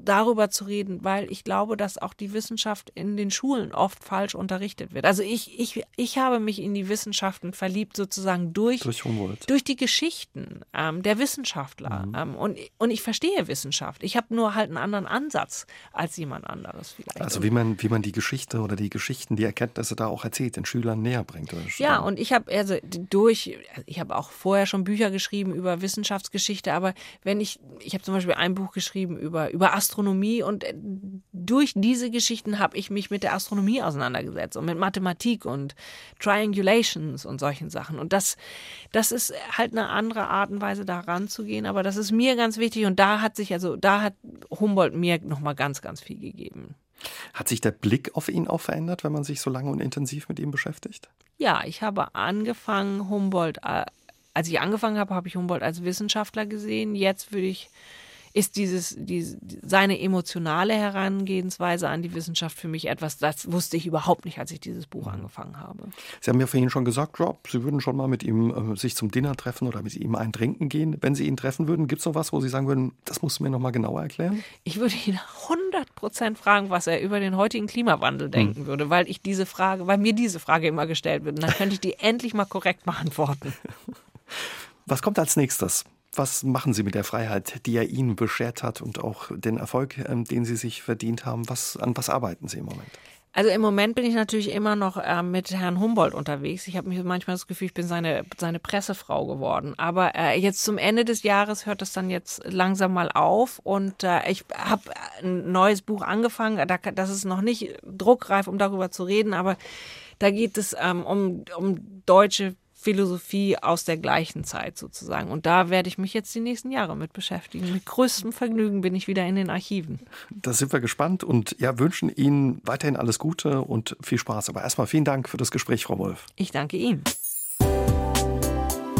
darüber zu reden, weil ich glaube, dass auch die Wissenschaft in den Schulen oft falsch unterrichtet wird. Also ich, ich, ich habe mich in die Wissenschaften verliebt sozusagen durch, durch, Humboldt. durch die Geschichten ähm, der Wissenschaftler. Mhm. Und, und ich verstehe Wissenschaft. Ich habe nur halt einen anderen Ansatz als jemand anderes vielleicht. Also wie man, wie man die Geschichte oder die Geschichten, die Erkenntnisse da auch erzählt, den Schülern näher bringt. Ja, und ich habe also durch, ich habe auch vorher schon Bücher geschrieben über Wissenschaftsgeschichte, aber wenn ich, ich habe zum Beispiel ein Buch geschrieben über, über Astronomie, Astronomie und äh, durch diese Geschichten habe ich mich mit der Astronomie auseinandergesetzt und mit Mathematik und Triangulations und solchen Sachen. Und das, das ist halt eine andere Art und Weise, da ranzugehen, aber das ist mir ganz wichtig und da hat sich, also da hat Humboldt mir nochmal ganz, ganz viel gegeben. Hat sich der Blick auf ihn auch verändert, wenn man sich so lange und intensiv mit ihm beschäftigt? Ja, ich habe angefangen, Humboldt, äh, als ich angefangen habe, habe ich Humboldt als Wissenschaftler gesehen. Jetzt würde ich ist dieses, die, seine emotionale Herangehensweise an die Wissenschaft für mich etwas, das wusste ich überhaupt nicht, als ich dieses Buch angefangen habe. Sie haben ja vorhin schon gesagt, Rob, Sie würden schon mal mit ihm äh, sich zum Dinner treffen oder mit ihm ein Trinken gehen. Wenn Sie ihn treffen würden, gibt es noch was, wo Sie sagen würden, das musst du mir noch mal genauer erklären? Ich würde ihn <laughs> 100 Prozent fragen, was er über den heutigen Klimawandel denken hm. würde, weil ich diese Frage, weil mir diese Frage immer gestellt wird. Und dann könnte ich die <laughs> endlich mal korrekt beantworten. Was kommt als nächstes? Was machen Sie mit der Freiheit, die er Ihnen beschert hat und auch den Erfolg, ähm, den Sie sich verdient haben? Was, an was arbeiten Sie im Moment? Also im Moment bin ich natürlich immer noch äh, mit Herrn Humboldt unterwegs. Ich habe mich manchmal das Gefühl, ich bin seine, seine Pressefrau geworden. Aber äh, jetzt zum Ende des Jahres hört es dann jetzt langsam mal auf. Und äh, ich habe ein neues Buch angefangen. Da, das ist noch nicht druckreif, um darüber zu reden. Aber da geht es ähm, um, um deutsche Philosophie aus der gleichen Zeit sozusagen. Und da werde ich mich jetzt die nächsten Jahre mit beschäftigen. Mit größtem Vergnügen bin ich wieder in den Archiven. Da sind wir gespannt und ja, wünschen Ihnen weiterhin alles Gute und viel Spaß. Aber erstmal vielen Dank für das Gespräch, Frau Wolf. Ich danke Ihnen.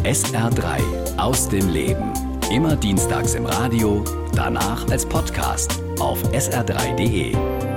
SR3 aus dem Leben. Immer dienstags im Radio, danach als Podcast auf sr3.de.